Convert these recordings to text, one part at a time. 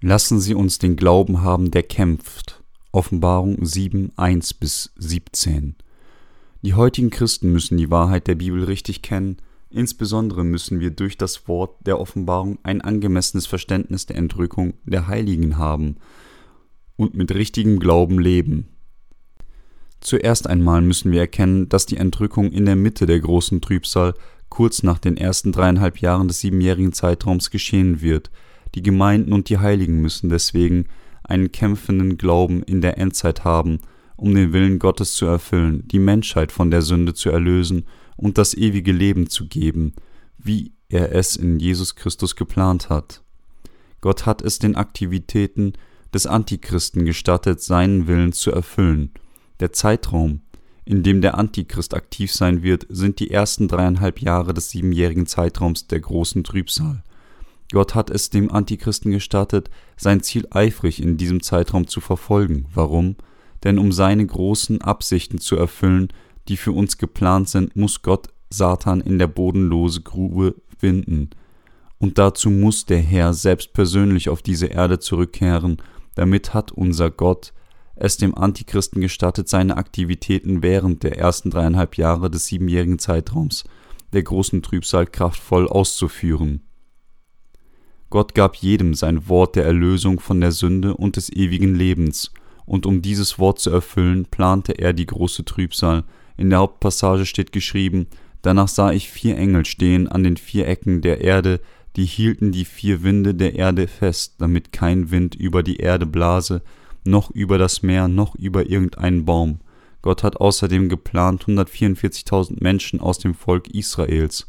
Lassen Sie uns den Glauben haben, der kämpft. Offenbarung 7, 1 bis 17. Die heutigen Christen müssen die Wahrheit der Bibel richtig kennen, insbesondere müssen wir durch das Wort der Offenbarung ein angemessenes Verständnis der Entrückung der Heiligen haben und mit richtigem Glauben leben. Zuerst einmal müssen wir erkennen, dass die Entrückung in der Mitte der großen Trübsal kurz nach den ersten dreieinhalb Jahren des siebenjährigen Zeitraums geschehen wird. Die Gemeinden und die Heiligen müssen deswegen einen kämpfenden Glauben in der Endzeit haben, um den Willen Gottes zu erfüllen, die Menschheit von der Sünde zu erlösen und das ewige Leben zu geben, wie er es in Jesus Christus geplant hat. Gott hat es den Aktivitäten des Antichristen gestattet, seinen Willen zu erfüllen. Der Zeitraum, in dem der Antichrist aktiv sein wird, sind die ersten dreieinhalb Jahre des siebenjährigen Zeitraums der großen Trübsal. Gott hat es dem Antichristen gestattet, sein Ziel eifrig in diesem Zeitraum zu verfolgen. Warum? Denn um seine großen Absichten zu erfüllen, die für uns geplant sind, muss Gott Satan in der bodenlose Grube winden. Und dazu muss der Herr selbst persönlich auf diese Erde zurückkehren, damit hat unser Gott es dem Antichristen gestattet, seine Aktivitäten während der ersten dreieinhalb Jahre des siebenjährigen Zeitraums der großen Trübsal kraftvoll auszuführen. Gott gab jedem sein Wort der Erlösung von der Sünde und des ewigen Lebens, und um dieses Wort zu erfüllen, plante er die große Trübsal. In der Hauptpassage steht geschrieben, Danach sah ich vier Engel stehen an den vier Ecken der Erde, die hielten die vier Winde der Erde fest, damit kein Wind über die Erde blase, noch über das Meer, noch über irgendeinen Baum. Gott hat außerdem geplant, 144.000 Menschen aus dem Volk Israels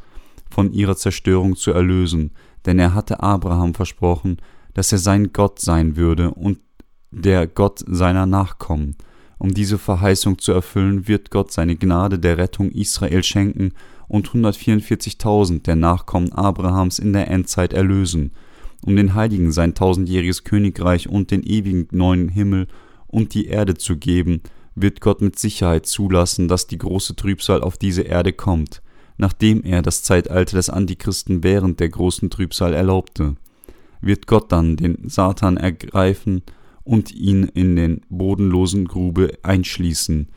von ihrer Zerstörung zu erlösen, denn er hatte Abraham versprochen, dass er sein Gott sein würde und der Gott seiner Nachkommen. Um diese Verheißung zu erfüllen, wird Gott seine Gnade der Rettung Israel schenken und 144.000 der Nachkommen Abrahams in der Endzeit erlösen, um den Heiligen sein tausendjähriges Königreich und den ewigen neuen Himmel und die Erde zu geben, wird Gott mit Sicherheit zulassen, dass die große Trübsal auf diese Erde kommt nachdem er das Zeitalter des Antichristen während der großen Trübsal erlaubte, wird Gott dann den Satan ergreifen und ihn in den bodenlosen Grube einschließen.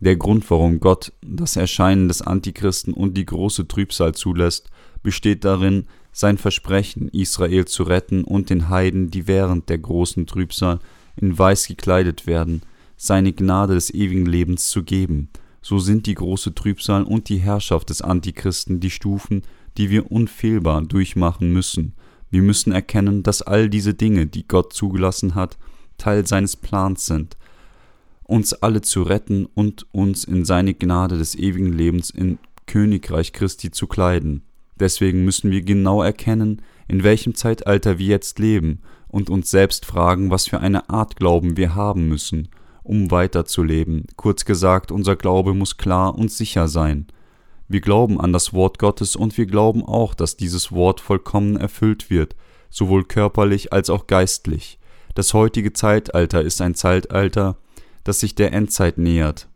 Der Grund, warum Gott das Erscheinen des Antichristen und die große Trübsal zulässt, besteht darin, sein Versprechen, Israel zu retten und den Heiden, die während der großen Trübsal in Weiß gekleidet werden, seine Gnade des ewigen Lebens zu geben – so sind die große Trübsal und die Herrschaft des Antichristen die Stufen, die wir unfehlbar durchmachen müssen. Wir müssen erkennen, dass all diese Dinge, die Gott zugelassen hat, Teil seines Plans sind, uns alle zu retten und uns in seine Gnade des ewigen Lebens im Königreich Christi zu kleiden. Deswegen müssen wir genau erkennen, in welchem Zeitalter wir jetzt leben und uns selbst fragen, was für eine Art Glauben wir haben müssen um weiterzuleben. Kurz gesagt, unser Glaube muss klar und sicher sein. Wir glauben an das Wort Gottes und wir glauben auch, dass dieses Wort vollkommen erfüllt wird, sowohl körperlich als auch geistlich. Das heutige Zeitalter ist ein Zeitalter, das sich der Endzeit nähert.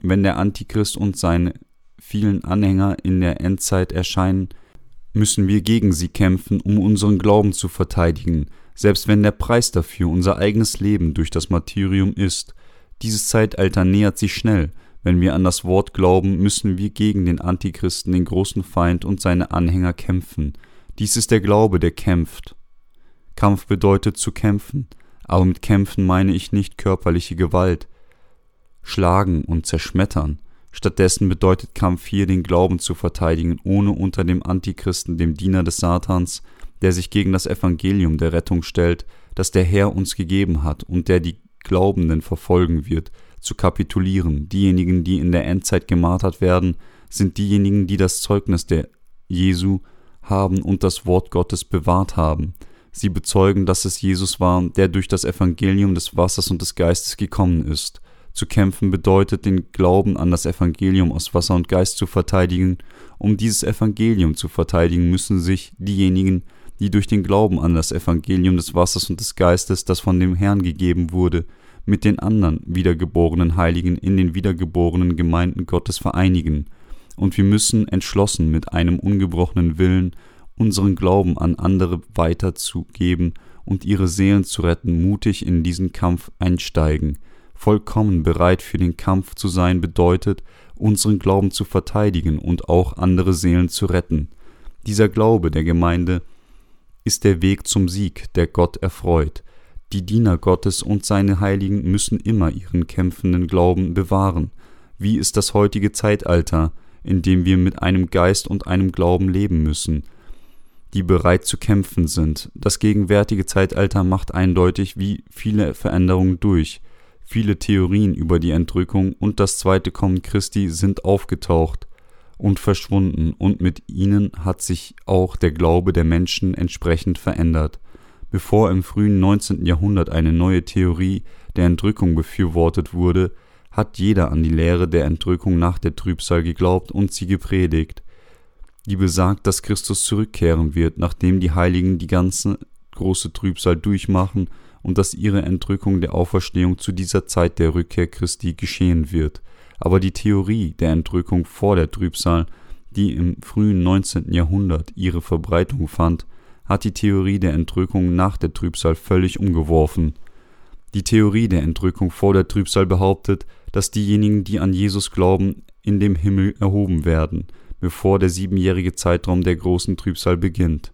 Wenn der Antichrist und seine vielen Anhänger in der Endzeit erscheinen, müssen wir gegen sie kämpfen, um unseren Glauben zu verteidigen, selbst wenn der Preis dafür unser eigenes Leben durch das Martyrium ist. Dieses Zeitalter nähert sich schnell. Wenn wir an das Wort glauben, müssen wir gegen den Antichristen, den großen Feind und seine Anhänger kämpfen. Dies ist der Glaube, der kämpft. Kampf bedeutet zu kämpfen, aber mit Kämpfen meine ich nicht körperliche Gewalt, schlagen und zerschmettern. Stattdessen bedeutet Kampf hier den Glauben zu verteidigen, ohne unter dem Antichristen, dem Diener des Satans, der sich gegen das Evangelium der Rettung stellt, das der Herr uns gegeben hat und der die Glaubenden verfolgen wird, zu kapitulieren. Diejenigen, die in der Endzeit gemartert werden, sind diejenigen, die das Zeugnis der Jesu haben und das Wort Gottes bewahrt haben. Sie bezeugen, dass es Jesus war, der durch das Evangelium des Wassers und des Geistes gekommen ist. Zu kämpfen bedeutet, den Glauben an das Evangelium aus Wasser und Geist zu verteidigen. Um dieses Evangelium zu verteidigen, müssen sich diejenigen, die durch den Glauben an das Evangelium des Wassers und des Geistes, das von dem Herrn gegeben wurde, mit den anderen wiedergeborenen Heiligen in den wiedergeborenen Gemeinden Gottes vereinigen, und wir müssen entschlossen mit einem ungebrochenen Willen unseren Glauben an andere weiterzugeben und ihre Seelen zu retten, mutig in diesen Kampf einsteigen. Vollkommen bereit für den Kampf zu sein bedeutet, unseren Glauben zu verteidigen und auch andere Seelen zu retten. Dieser Glaube der Gemeinde ist der Weg zum Sieg, der Gott erfreut. Die Diener Gottes und seine Heiligen müssen immer ihren kämpfenden Glauben bewahren. Wie ist das heutige Zeitalter, in dem wir mit einem Geist und einem Glauben leben müssen, die bereit zu kämpfen sind. Das gegenwärtige Zeitalter macht eindeutig, wie viele Veränderungen durch. Viele Theorien über die Entrückung und das zweite Kommen Christi sind aufgetaucht und verschwunden, und mit ihnen hat sich auch der Glaube der Menschen entsprechend verändert. Bevor im frühen 19. Jahrhundert eine neue Theorie der Entrückung befürwortet wurde, hat jeder an die Lehre der Entrückung nach der Trübsal geglaubt und sie gepredigt, die besagt, dass Christus zurückkehren wird, nachdem die Heiligen die ganze große Trübsal durchmachen und dass ihre Entrückung der Auferstehung zu dieser Zeit der Rückkehr Christi geschehen wird. Aber die Theorie der Entrückung vor der Trübsal, die im frühen 19. Jahrhundert ihre Verbreitung fand, hat die Theorie der Entrückung nach der Trübsal völlig umgeworfen. Die Theorie der Entrückung vor der Trübsal behauptet, dass diejenigen, die an Jesus glauben, in dem Himmel erhoben werden, bevor der siebenjährige Zeitraum der großen Trübsal beginnt.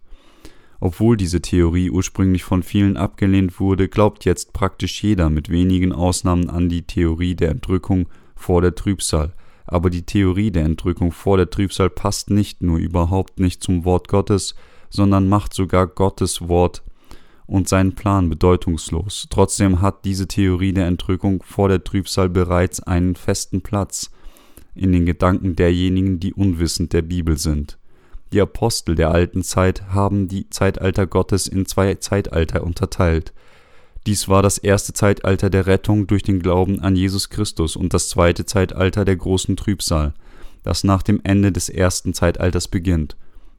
Obwohl diese Theorie ursprünglich von vielen abgelehnt wurde, glaubt jetzt praktisch jeder mit wenigen Ausnahmen an die Theorie der Entrückung vor der Trübsal. Aber die Theorie der Entrückung vor der Trübsal passt nicht nur überhaupt nicht zum Wort Gottes, sondern macht sogar Gottes Wort und seinen Plan bedeutungslos. Trotzdem hat diese Theorie der Entrückung vor der Trübsal bereits einen festen Platz in den Gedanken derjenigen, die unwissend der Bibel sind. Die Apostel der alten Zeit haben die Zeitalter Gottes in zwei Zeitalter unterteilt. Dies war das erste Zeitalter der Rettung durch den Glauben an Jesus Christus und das zweite Zeitalter der großen Trübsal, das nach dem Ende des ersten Zeitalters beginnt.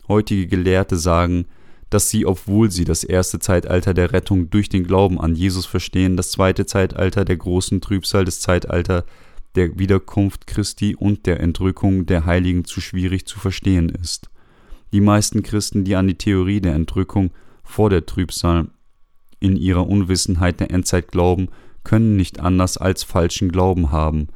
Heutige Gelehrte sagen, dass sie, obwohl sie das erste Zeitalter der Rettung durch den Glauben an Jesus verstehen, das zweite Zeitalter der großen Trübsal, das Zeitalter der Wiederkunft Christi und der Entrückung der Heiligen zu schwierig zu verstehen ist. Die meisten Christen, die an die Theorie der Entrückung vor der Trübsal in ihrer Unwissenheit der Endzeit glauben, können nicht anders als falschen Glauben haben.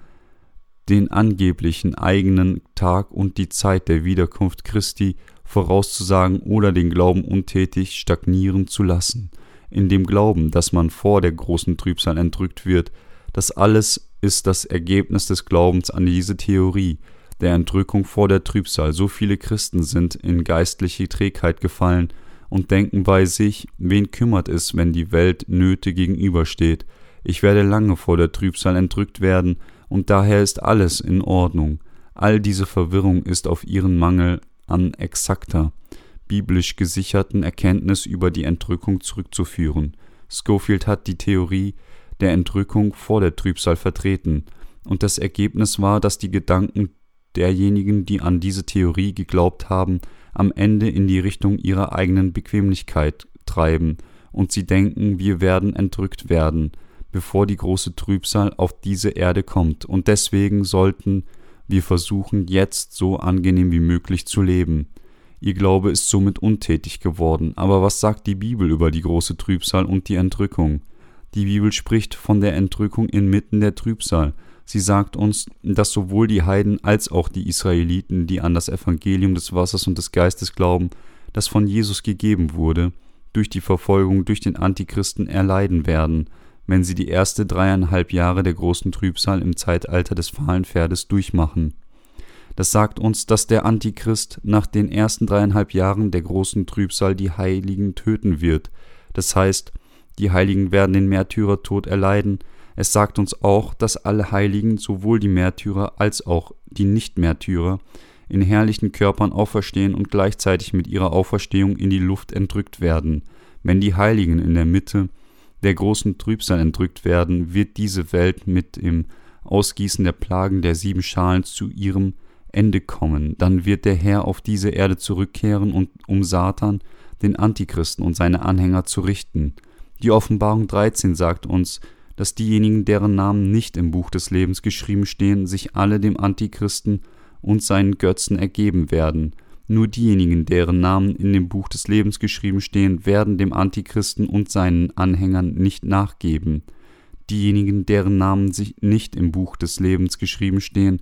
Den angeblichen eigenen Tag und die Zeit der Wiederkunft Christi vorauszusagen oder den Glauben untätig stagnieren zu lassen, in dem Glauben, dass man vor der großen Trübsal entrückt wird, das alles ist das Ergebnis des Glaubens an diese Theorie der Entrückung vor der Trübsal. So viele Christen sind in geistliche Trägheit gefallen und denken bei sich, wen kümmert es, wenn die Welt Nöte gegenübersteht. Ich werde lange vor der Trübsal entrückt werden, und daher ist alles in Ordnung. All diese Verwirrung ist auf ihren Mangel an exakter, biblisch gesicherten Erkenntnis über die Entrückung zurückzuführen. Schofield hat die Theorie der Entrückung vor der Trübsal vertreten, und das Ergebnis war, dass die Gedanken derjenigen, die an diese Theorie geglaubt haben, am Ende in die Richtung ihrer eigenen Bequemlichkeit treiben, und sie denken, wir werden entrückt werden, bevor die große Trübsal auf diese Erde kommt, und deswegen sollten wir versuchen jetzt so angenehm wie möglich zu leben. Ihr Glaube ist somit untätig geworden. Aber was sagt die Bibel über die große Trübsal und die Entrückung? Die Bibel spricht von der Entrückung inmitten der Trübsal. Sie sagt uns, dass sowohl die Heiden als auch die Israeliten, die an das Evangelium des Wassers und des Geistes glauben, das von Jesus gegeben wurde, durch die Verfolgung durch den Antichristen erleiden werden wenn sie die erste dreieinhalb Jahre der großen Trübsal im Zeitalter des fahlen Pferdes durchmachen. Das sagt uns, dass der Antichrist nach den ersten dreieinhalb Jahren der großen Trübsal die Heiligen töten wird. Das heißt, die Heiligen werden den Märtyrertod erleiden. Es sagt uns auch, dass alle Heiligen, sowohl die Märtyrer als auch die Nicht-Märtyrer, in herrlichen Körpern auferstehen und gleichzeitig mit ihrer Auferstehung in die Luft entrückt werden. Wenn die Heiligen in der Mitte der großen Trübsal entrückt werden, wird diese Welt mit dem Ausgießen der Plagen der sieben Schalen zu ihrem Ende kommen. Dann wird der Herr auf diese Erde zurückkehren und um Satan, den Antichristen und seine Anhänger zu richten. Die Offenbarung 13 sagt uns, dass diejenigen, deren Namen nicht im Buch des Lebens geschrieben stehen, sich alle dem Antichristen und seinen Götzen ergeben werden. Nur diejenigen, deren Namen in dem Buch des Lebens geschrieben stehen, werden dem Antichristen und seinen Anhängern nicht nachgeben. Diejenigen, deren Namen sich nicht im Buch des Lebens geschrieben stehen,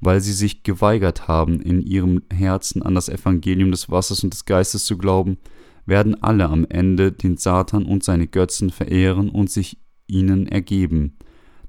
weil sie sich geweigert haben, in ihrem Herzen an das Evangelium des Wassers und des Geistes zu glauben, werden alle am Ende den Satan und seine Götzen verehren und sich ihnen ergeben.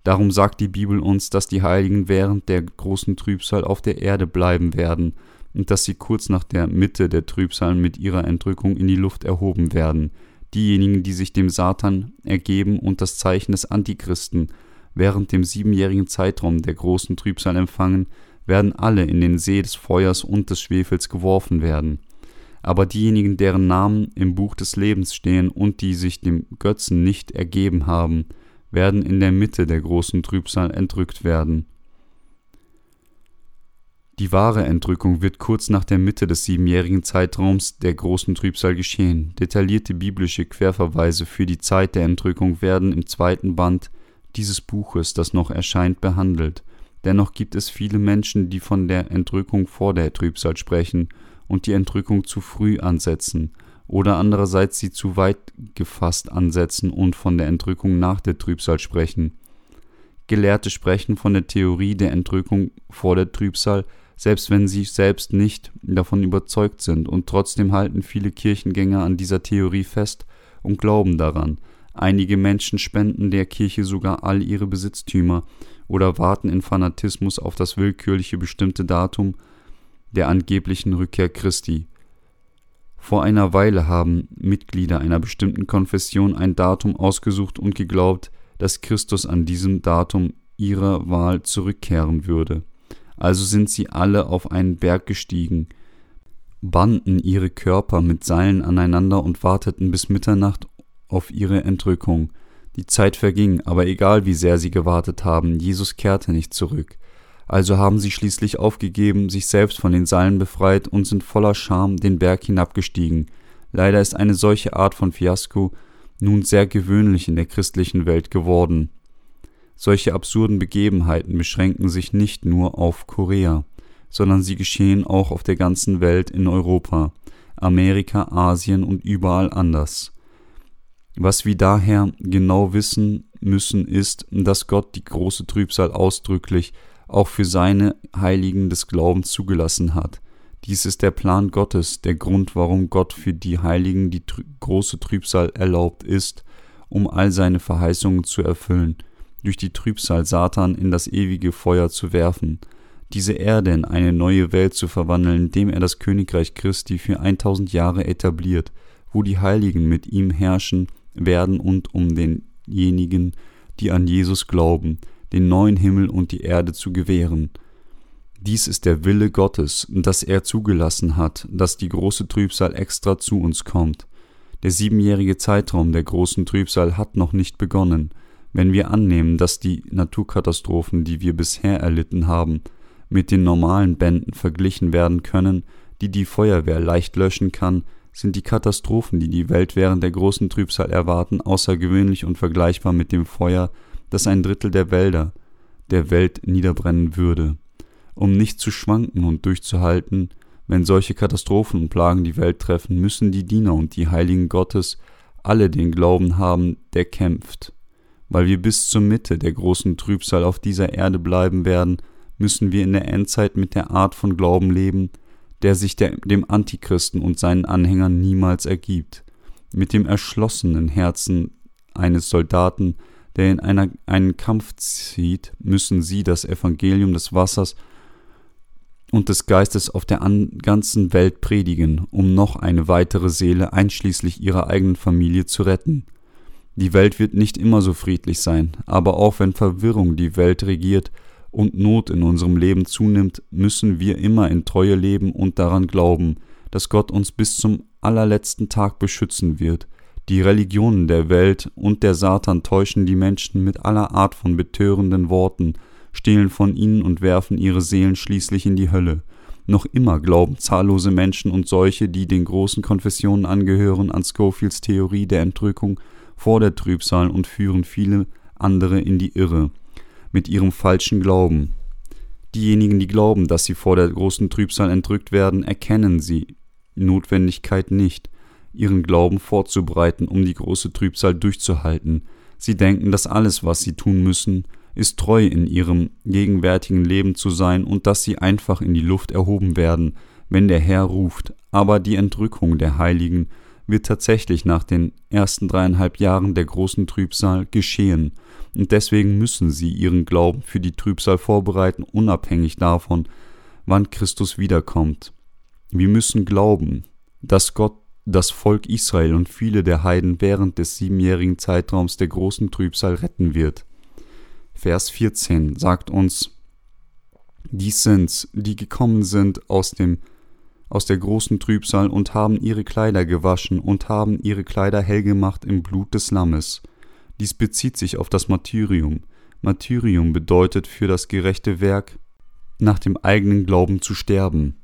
Darum sagt die Bibel uns, dass die Heiligen während der großen Trübsal auf der Erde bleiben werden und dass sie kurz nach der Mitte der Trübsal mit ihrer Entrückung in die Luft erhoben werden. Diejenigen, die sich dem Satan ergeben und das Zeichen des Antichristen während dem siebenjährigen Zeitraum der großen Trübsal empfangen, werden alle in den See des Feuers und des Schwefels geworfen werden. Aber diejenigen, deren Namen im Buch des Lebens stehen und die sich dem Götzen nicht ergeben haben, werden in der Mitte der großen Trübsal entrückt werden. Die wahre Entrückung wird kurz nach der Mitte des siebenjährigen Zeitraums der großen Trübsal geschehen. Detaillierte biblische Querverweise für die Zeit der Entrückung werden im zweiten Band dieses Buches, das noch erscheint, behandelt. Dennoch gibt es viele Menschen, die von der Entrückung vor der Trübsal sprechen und die Entrückung zu früh ansetzen oder andererseits sie zu weit gefasst ansetzen und von der Entrückung nach der Trübsal sprechen. Gelehrte sprechen von der Theorie der Entrückung vor der Trübsal, selbst wenn sie selbst nicht davon überzeugt sind, und trotzdem halten viele Kirchengänger an dieser Theorie fest und glauben daran. Einige Menschen spenden der Kirche sogar all ihre Besitztümer oder warten in Fanatismus auf das willkürliche bestimmte Datum der angeblichen Rückkehr Christi. Vor einer Weile haben Mitglieder einer bestimmten Konfession ein Datum ausgesucht und geglaubt, dass Christus an diesem Datum ihrer Wahl zurückkehren würde. Also sind sie alle auf einen Berg gestiegen, banden ihre Körper mit Seilen aneinander und warteten bis Mitternacht auf ihre Entrückung. Die Zeit verging, aber egal wie sehr sie gewartet haben, Jesus kehrte nicht zurück. Also haben sie schließlich aufgegeben, sich selbst von den Seilen befreit und sind voller Scham den Berg hinabgestiegen. Leider ist eine solche Art von Fiasko nun sehr gewöhnlich in der christlichen Welt geworden. Solche absurden Begebenheiten beschränken sich nicht nur auf Korea, sondern sie geschehen auch auf der ganzen Welt in Europa, Amerika, Asien und überall anders. Was wir daher genau wissen müssen, ist, dass Gott die große Trübsal ausdrücklich auch für seine Heiligen des Glaubens zugelassen hat. Dies ist der Plan Gottes, der Grund, warum Gott für die Heiligen die trü große Trübsal erlaubt ist, um all seine Verheißungen zu erfüllen, durch die Trübsal Satan in das ewige Feuer zu werfen, diese Erde in eine neue Welt zu verwandeln, indem er das Königreich Christi für 1000 Jahre etabliert, wo die Heiligen mit ihm herrschen werden und um denjenigen, die an Jesus glauben, den neuen Himmel und die Erde zu gewähren. Dies ist der Wille Gottes, dass er zugelassen hat, dass die große Trübsal extra zu uns kommt. Der siebenjährige Zeitraum der großen Trübsal hat noch nicht begonnen. Wenn wir annehmen, dass die Naturkatastrophen, die wir bisher erlitten haben, mit den normalen Bänden verglichen werden können, die die Feuerwehr leicht löschen kann, sind die Katastrophen, die die Welt während der großen Trübsal erwarten, außergewöhnlich und vergleichbar mit dem Feuer, das ein Drittel der Wälder der Welt niederbrennen würde. Um nicht zu schwanken und durchzuhalten, wenn solche Katastrophen und Plagen die Welt treffen, müssen die Diener und die Heiligen Gottes alle den Glauben haben, der kämpft. Weil wir bis zur Mitte der großen Trübsal auf dieser Erde bleiben werden, müssen wir in der Endzeit mit der Art von Glauben leben, der sich der, dem Antichristen und seinen Anhängern niemals ergibt. Mit dem erschlossenen Herzen eines Soldaten, der in einer, einen Kampf zieht, müssen sie das Evangelium des Wassers und des Geistes auf der ganzen Welt predigen, um noch eine weitere Seele einschließlich ihrer eigenen Familie zu retten. Die Welt wird nicht immer so friedlich sein, aber auch wenn Verwirrung die Welt regiert, und Not in unserem Leben zunimmt, müssen wir immer in Treue leben und daran glauben, dass Gott uns bis zum allerletzten Tag beschützen wird. Die Religionen der Welt und der Satan täuschen die Menschen mit aller Art von betörenden Worten, stehlen von ihnen und werfen ihre Seelen schließlich in die Hölle. Noch immer glauben zahllose Menschen und solche, die den großen Konfessionen angehören, an Schofields Theorie der Entrückung vor der Trübsal und führen viele andere in die Irre mit ihrem falschen Glauben. Diejenigen, die glauben, dass sie vor der großen Trübsal entrückt werden, erkennen sie Notwendigkeit nicht, ihren Glauben vorzubereiten, um die große Trübsal durchzuhalten. Sie denken, dass alles, was sie tun müssen, ist treu in ihrem gegenwärtigen Leben zu sein und dass sie einfach in die Luft erhoben werden, wenn der Herr ruft. Aber die Entrückung der Heiligen wird tatsächlich nach den ersten dreieinhalb Jahren der großen Trübsal geschehen, und deswegen müssen sie ihren Glauben für die Trübsal vorbereiten, unabhängig davon, wann Christus wiederkommt. Wir müssen glauben, dass Gott das Volk Israel und viele der Heiden während des siebenjährigen Zeitraums der großen Trübsal retten wird. Vers 14 sagt uns, dies sind's, die gekommen sind aus dem aus der großen Trübsal und haben ihre Kleider gewaschen und haben ihre Kleider hell gemacht im Blut des Lammes. Dies bezieht sich auf das Martyrium. Martyrium bedeutet für das gerechte Werk nach dem eigenen Glauben zu sterben.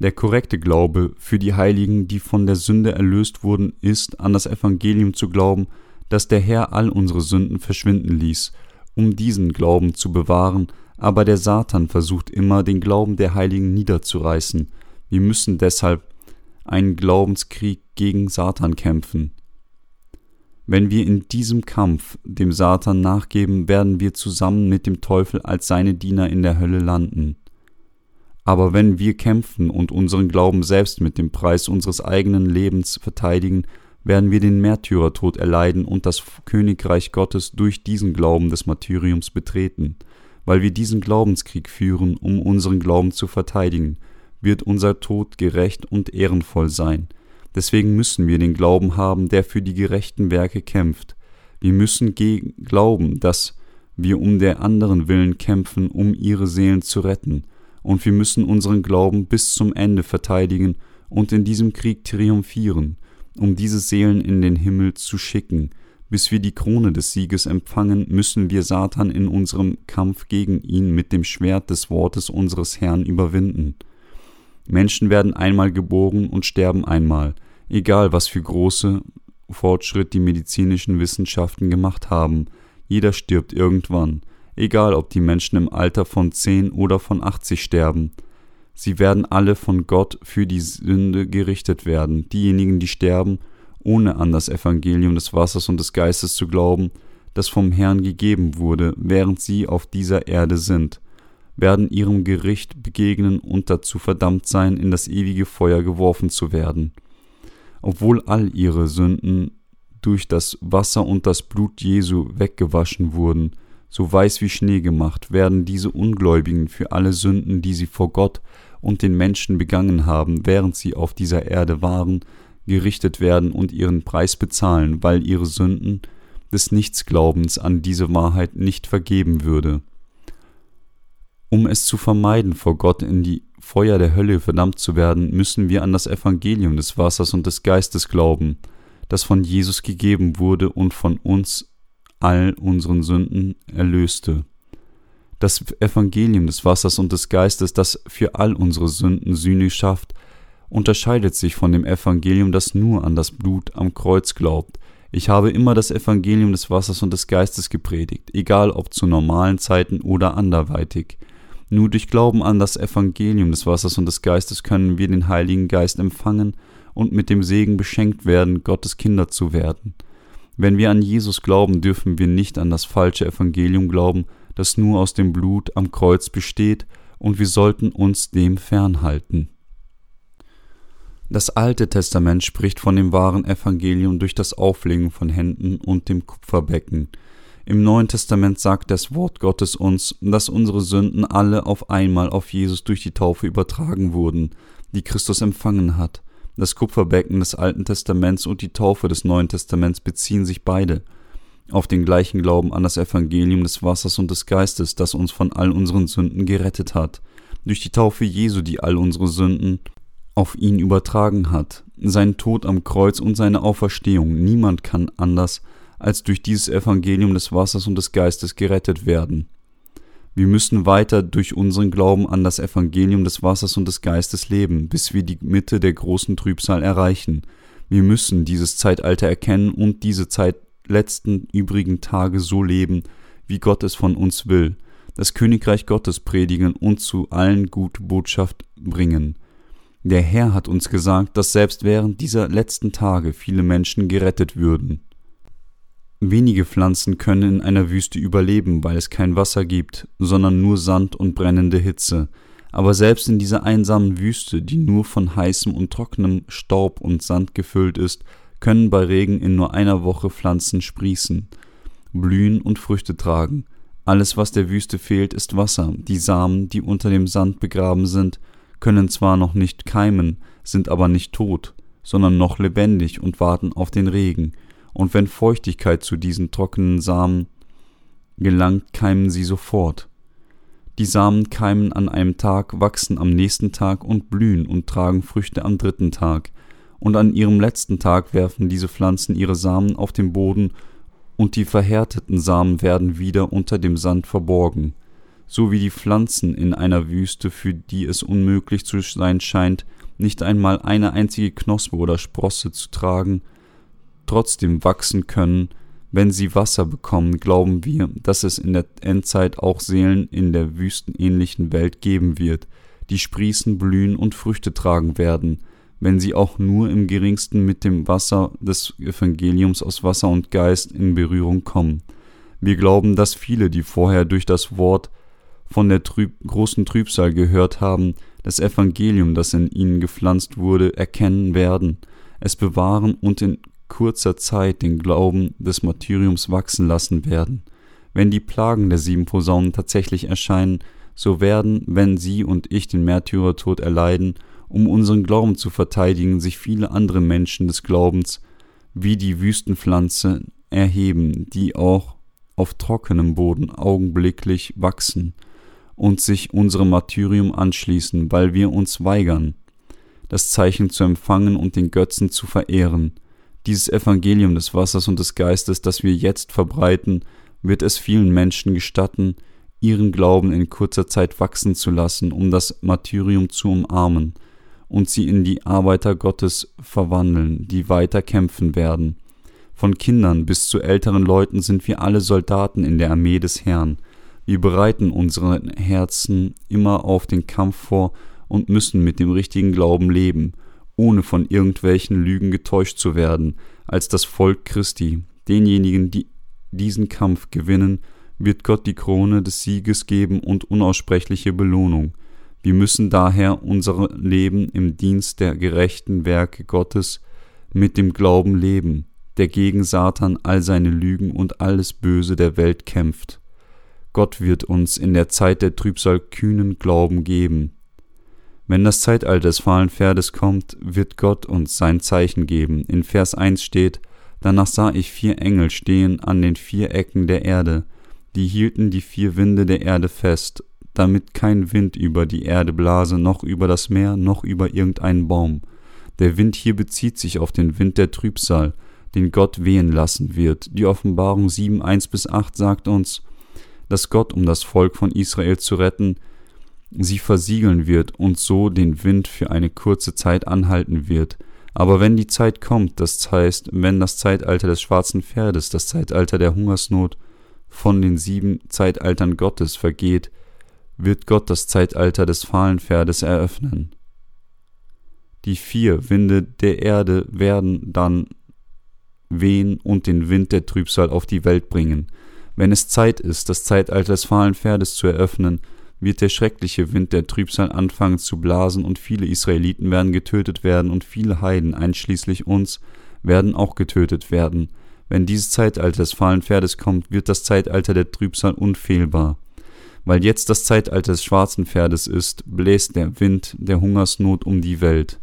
Der korrekte Glaube für die Heiligen, die von der Sünde erlöst wurden, ist, an das Evangelium zu glauben, dass der Herr all unsere Sünden verschwinden ließ, um diesen Glauben zu bewahren, aber der Satan versucht immer, den Glauben der Heiligen niederzureißen. Wir müssen deshalb einen Glaubenskrieg gegen Satan kämpfen. Wenn wir in diesem Kampf dem Satan nachgeben, werden wir zusammen mit dem Teufel als seine Diener in der Hölle landen. Aber wenn wir kämpfen und unseren Glauben selbst mit dem Preis unseres eigenen Lebens verteidigen, werden wir den Märtyrertod erleiden und das Königreich Gottes durch diesen Glauben des Martyriums betreten. Weil wir diesen Glaubenskrieg führen, um unseren Glauben zu verteidigen, wird unser Tod gerecht und ehrenvoll sein. Deswegen müssen wir den Glauben haben, der für die gerechten Werke kämpft. Wir müssen glauben, dass wir um der anderen Willen kämpfen, um ihre Seelen zu retten und wir müssen unseren Glauben bis zum Ende verteidigen und in diesem Krieg triumphieren, um diese Seelen in den Himmel zu schicken. Bis wir die Krone des Sieges empfangen, müssen wir Satan in unserem Kampf gegen ihn mit dem Schwert des Wortes unseres Herrn überwinden. Menschen werden einmal geboren und sterben einmal, egal was für große Fortschritt die medizinischen Wissenschaften gemacht haben, jeder stirbt irgendwann, egal ob die Menschen im Alter von 10 oder von 80 sterben. Sie werden alle von Gott für die Sünde gerichtet werden. Diejenigen, die sterben, ohne an das Evangelium des Wassers und des Geistes zu glauben, das vom Herrn gegeben wurde, während sie auf dieser Erde sind, werden ihrem Gericht begegnen und dazu verdammt sein, in das ewige Feuer geworfen zu werden. Obwohl all ihre Sünden durch das Wasser und das Blut Jesu weggewaschen wurden, so weiß wie Schnee gemacht, werden diese Ungläubigen für alle Sünden, die sie vor Gott und den Menschen begangen haben, während sie auf dieser Erde waren, gerichtet werden und ihren Preis bezahlen, weil ihre Sünden des Nichtsglaubens an diese Wahrheit nicht vergeben würde. Um es zu vermeiden, vor Gott in die Feuer der Hölle verdammt zu werden, müssen wir an das Evangelium des Wassers und des Geistes glauben, das von Jesus gegeben wurde und von uns all unseren Sünden erlöste. Das Evangelium des Wassers und des Geistes, das für all unsere Sünden Sühne schafft, unterscheidet sich von dem Evangelium, das nur an das Blut am Kreuz glaubt. Ich habe immer das Evangelium des Wassers und des Geistes gepredigt, egal ob zu normalen Zeiten oder anderweitig. Nur durch Glauben an das Evangelium des Wassers und des Geistes können wir den Heiligen Geist empfangen und mit dem Segen beschenkt werden, Gottes Kinder zu werden. Wenn wir an Jesus glauben, dürfen wir nicht an das falsche Evangelium glauben, das nur aus dem Blut am Kreuz besteht, und wir sollten uns dem fernhalten. Das Alte Testament spricht von dem wahren Evangelium durch das Auflegen von Händen und dem Kupferbecken. Im Neuen Testament sagt das Wort Gottes uns, dass unsere Sünden alle auf einmal auf Jesus durch die Taufe übertragen wurden, die Christus empfangen hat. Das Kupferbecken des Alten Testaments und die Taufe des Neuen Testaments beziehen sich beide auf den gleichen Glauben an das Evangelium des Wassers und des Geistes, das uns von all unseren Sünden gerettet hat, durch die Taufe Jesu, die all unsere Sünden auf ihn übertragen hat, sein Tod am Kreuz und seine Auferstehung. Niemand kann anders als durch dieses Evangelium des Wassers und des Geistes gerettet werden. Wir müssen weiter durch unseren Glauben an das Evangelium des Wassers und des Geistes leben, bis wir die Mitte der großen Trübsal erreichen. Wir müssen dieses Zeitalter erkennen und diese Zeit letzten übrigen Tage so leben, wie Gott es von uns will. das Königreich Gottes predigen und zu allen gute Botschaft bringen. Der Herr hat uns gesagt, dass selbst während dieser letzten Tage viele Menschen gerettet würden. Wenige Pflanzen können in einer Wüste überleben, weil es kein Wasser gibt, sondern nur Sand und brennende Hitze. Aber selbst in dieser einsamen Wüste, die nur von heißem und trockenem Staub und Sand gefüllt ist, können bei Regen in nur einer Woche Pflanzen sprießen, blühen und Früchte tragen. Alles, was der Wüste fehlt, ist Wasser. Die Samen, die unter dem Sand begraben sind, können zwar noch nicht keimen, sind aber nicht tot, sondern noch lebendig und warten auf den Regen. Und wenn Feuchtigkeit zu diesen trockenen Samen gelangt, keimen sie sofort. Die Samen keimen an einem Tag, wachsen am nächsten Tag und blühen und tragen Früchte am dritten Tag. Und an ihrem letzten Tag werfen diese Pflanzen ihre Samen auf den Boden, und die verhärteten Samen werden wieder unter dem Sand verborgen. So wie die Pflanzen in einer Wüste, für die es unmöglich zu sein scheint, nicht einmal eine einzige Knospe oder Sprosse zu tragen, trotzdem wachsen können, wenn sie Wasser bekommen, glauben wir, dass es in der Endzeit auch Seelen in der wüstenähnlichen Welt geben wird, die sprießen, blühen und Früchte tragen werden, wenn sie auch nur im geringsten mit dem Wasser des Evangeliums aus Wasser und Geist in Berührung kommen. Wir glauben, dass viele, die vorher durch das Wort von der trüb großen Trübsal gehört haben, das Evangelium, das in ihnen gepflanzt wurde, erkennen werden, es bewahren und in kurzer Zeit den Glauben des Martyriums wachsen lassen werden. Wenn die Plagen der sieben Posaunen tatsächlich erscheinen, so werden, wenn Sie und ich den Märtyrertod erleiden, um unseren Glauben zu verteidigen, sich viele andere Menschen des Glaubens wie die Wüstenpflanze erheben, die auch auf trockenem Boden augenblicklich wachsen und sich unserem Martyrium anschließen, weil wir uns weigern, das Zeichen zu empfangen und den Götzen zu verehren. Dieses Evangelium des Wassers und des Geistes, das wir jetzt verbreiten, wird es vielen Menschen gestatten, ihren Glauben in kurzer Zeit wachsen zu lassen, um das Martyrium zu umarmen und sie in die Arbeiter Gottes verwandeln, die weiter kämpfen werden. Von Kindern bis zu älteren Leuten sind wir alle Soldaten in der Armee des Herrn. Wir bereiten unsere Herzen immer auf den Kampf vor und müssen mit dem richtigen Glauben leben ohne von irgendwelchen Lügen getäuscht zu werden, als das Volk Christi. Denjenigen, die diesen Kampf gewinnen, wird Gott die Krone des Sieges geben und unaussprechliche Belohnung. Wir müssen daher unser Leben im Dienst der gerechten Werke Gottes mit dem Glauben leben, der gegen Satan all seine Lügen und alles Böse der Welt kämpft. Gott wird uns in der Zeit der Trübsal kühnen Glauben geben, wenn das Zeitalter des fahlen Pferdes kommt, wird Gott uns sein Zeichen geben. In Vers 1 steht, Danach sah ich vier Engel stehen an den vier Ecken der Erde, die hielten die vier Winde der Erde fest, damit kein Wind über die Erde blase, noch über das Meer, noch über irgendeinen Baum. Der Wind hier bezieht sich auf den Wind der Trübsal, den Gott wehen lassen wird. Die Offenbarung 7, 1 bis 8 sagt uns, dass Gott, um das Volk von Israel zu retten, sie versiegeln wird und so den Wind für eine kurze Zeit anhalten wird. Aber wenn die Zeit kommt, das heißt, wenn das Zeitalter des schwarzen Pferdes, das Zeitalter der Hungersnot von den sieben Zeitaltern Gottes vergeht, wird Gott das Zeitalter des fahlen Pferdes eröffnen. Die vier Winde der Erde werden dann wehen und den Wind der Trübsal auf die Welt bringen. Wenn es Zeit ist, das Zeitalter des fahlen Pferdes zu eröffnen, wird der schreckliche Wind der Trübsal anfangen zu blasen und viele Israeliten werden getötet werden und viele Heiden, einschließlich uns, werden auch getötet werden. Wenn dieses Zeitalter des fahlen Pferdes kommt, wird das Zeitalter der Trübsal unfehlbar. Weil jetzt das Zeitalter des schwarzen Pferdes ist, bläst der Wind der Hungersnot um die Welt.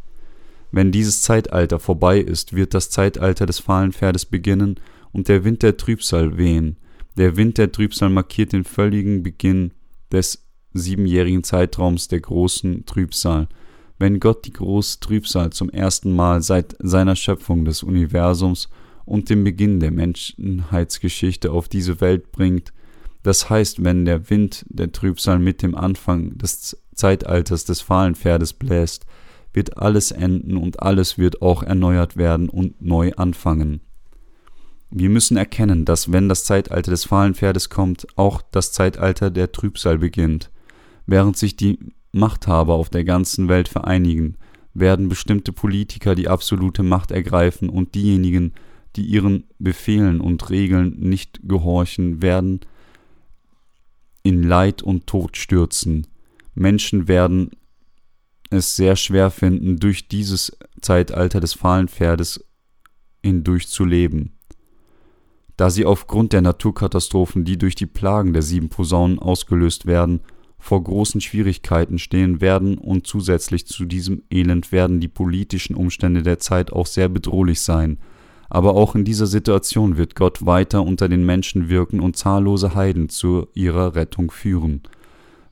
Wenn dieses Zeitalter vorbei ist, wird das Zeitalter des fahlen Pferdes beginnen und der Wind der Trübsal wehen. Der Wind der Trübsal markiert den völligen Beginn des siebenjährigen Zeitraums der großen Trübsal, wenn Gott die große Trübsal zum ersten Mal seit seiner Schöpfung des Universums und dem Beginn der Menschheitsgeschichte auf diese Welt bringt, das heißt, wenn der Wind der Trübsal mit dem Anfang des Zeitalters des fahlen Pferdes bläst, wird alles enden und alles wird auch erneuert werden und neu anfangen. Wir müssen erkennen, dass wenn das Zeitalter des fahlen Pferdes kommt, auch das Zeitalter der Trübsal beginnt. Während sich die Machthaber auf der ganzen Welt vereinigen, werden bestimmte Politiker die absolute Macht ergreifen und diejenigen, die ihren Befehlen und Regeln nicht gehorchen, werden in Leid und Tod stürzen. Menschen werden es sehr schwer finden, durch dieses Zeitalter des fahlen Pferdes hindurch zu leben. Da sie aufgrund der Naturkatastrophen, die durch die Plagen der sieben Posaunen ausgelöst werden, vor großen Schwierigkeiten stehen werden und zusätzlich zu diesem Elend werden die politischen Umstände der Zeit auch sehr bedrohlich sein, aber auch in dieser Situation wird Gott weiter unter den Menschen wirken und zahllose Heiden zu ihrer Rettung führen.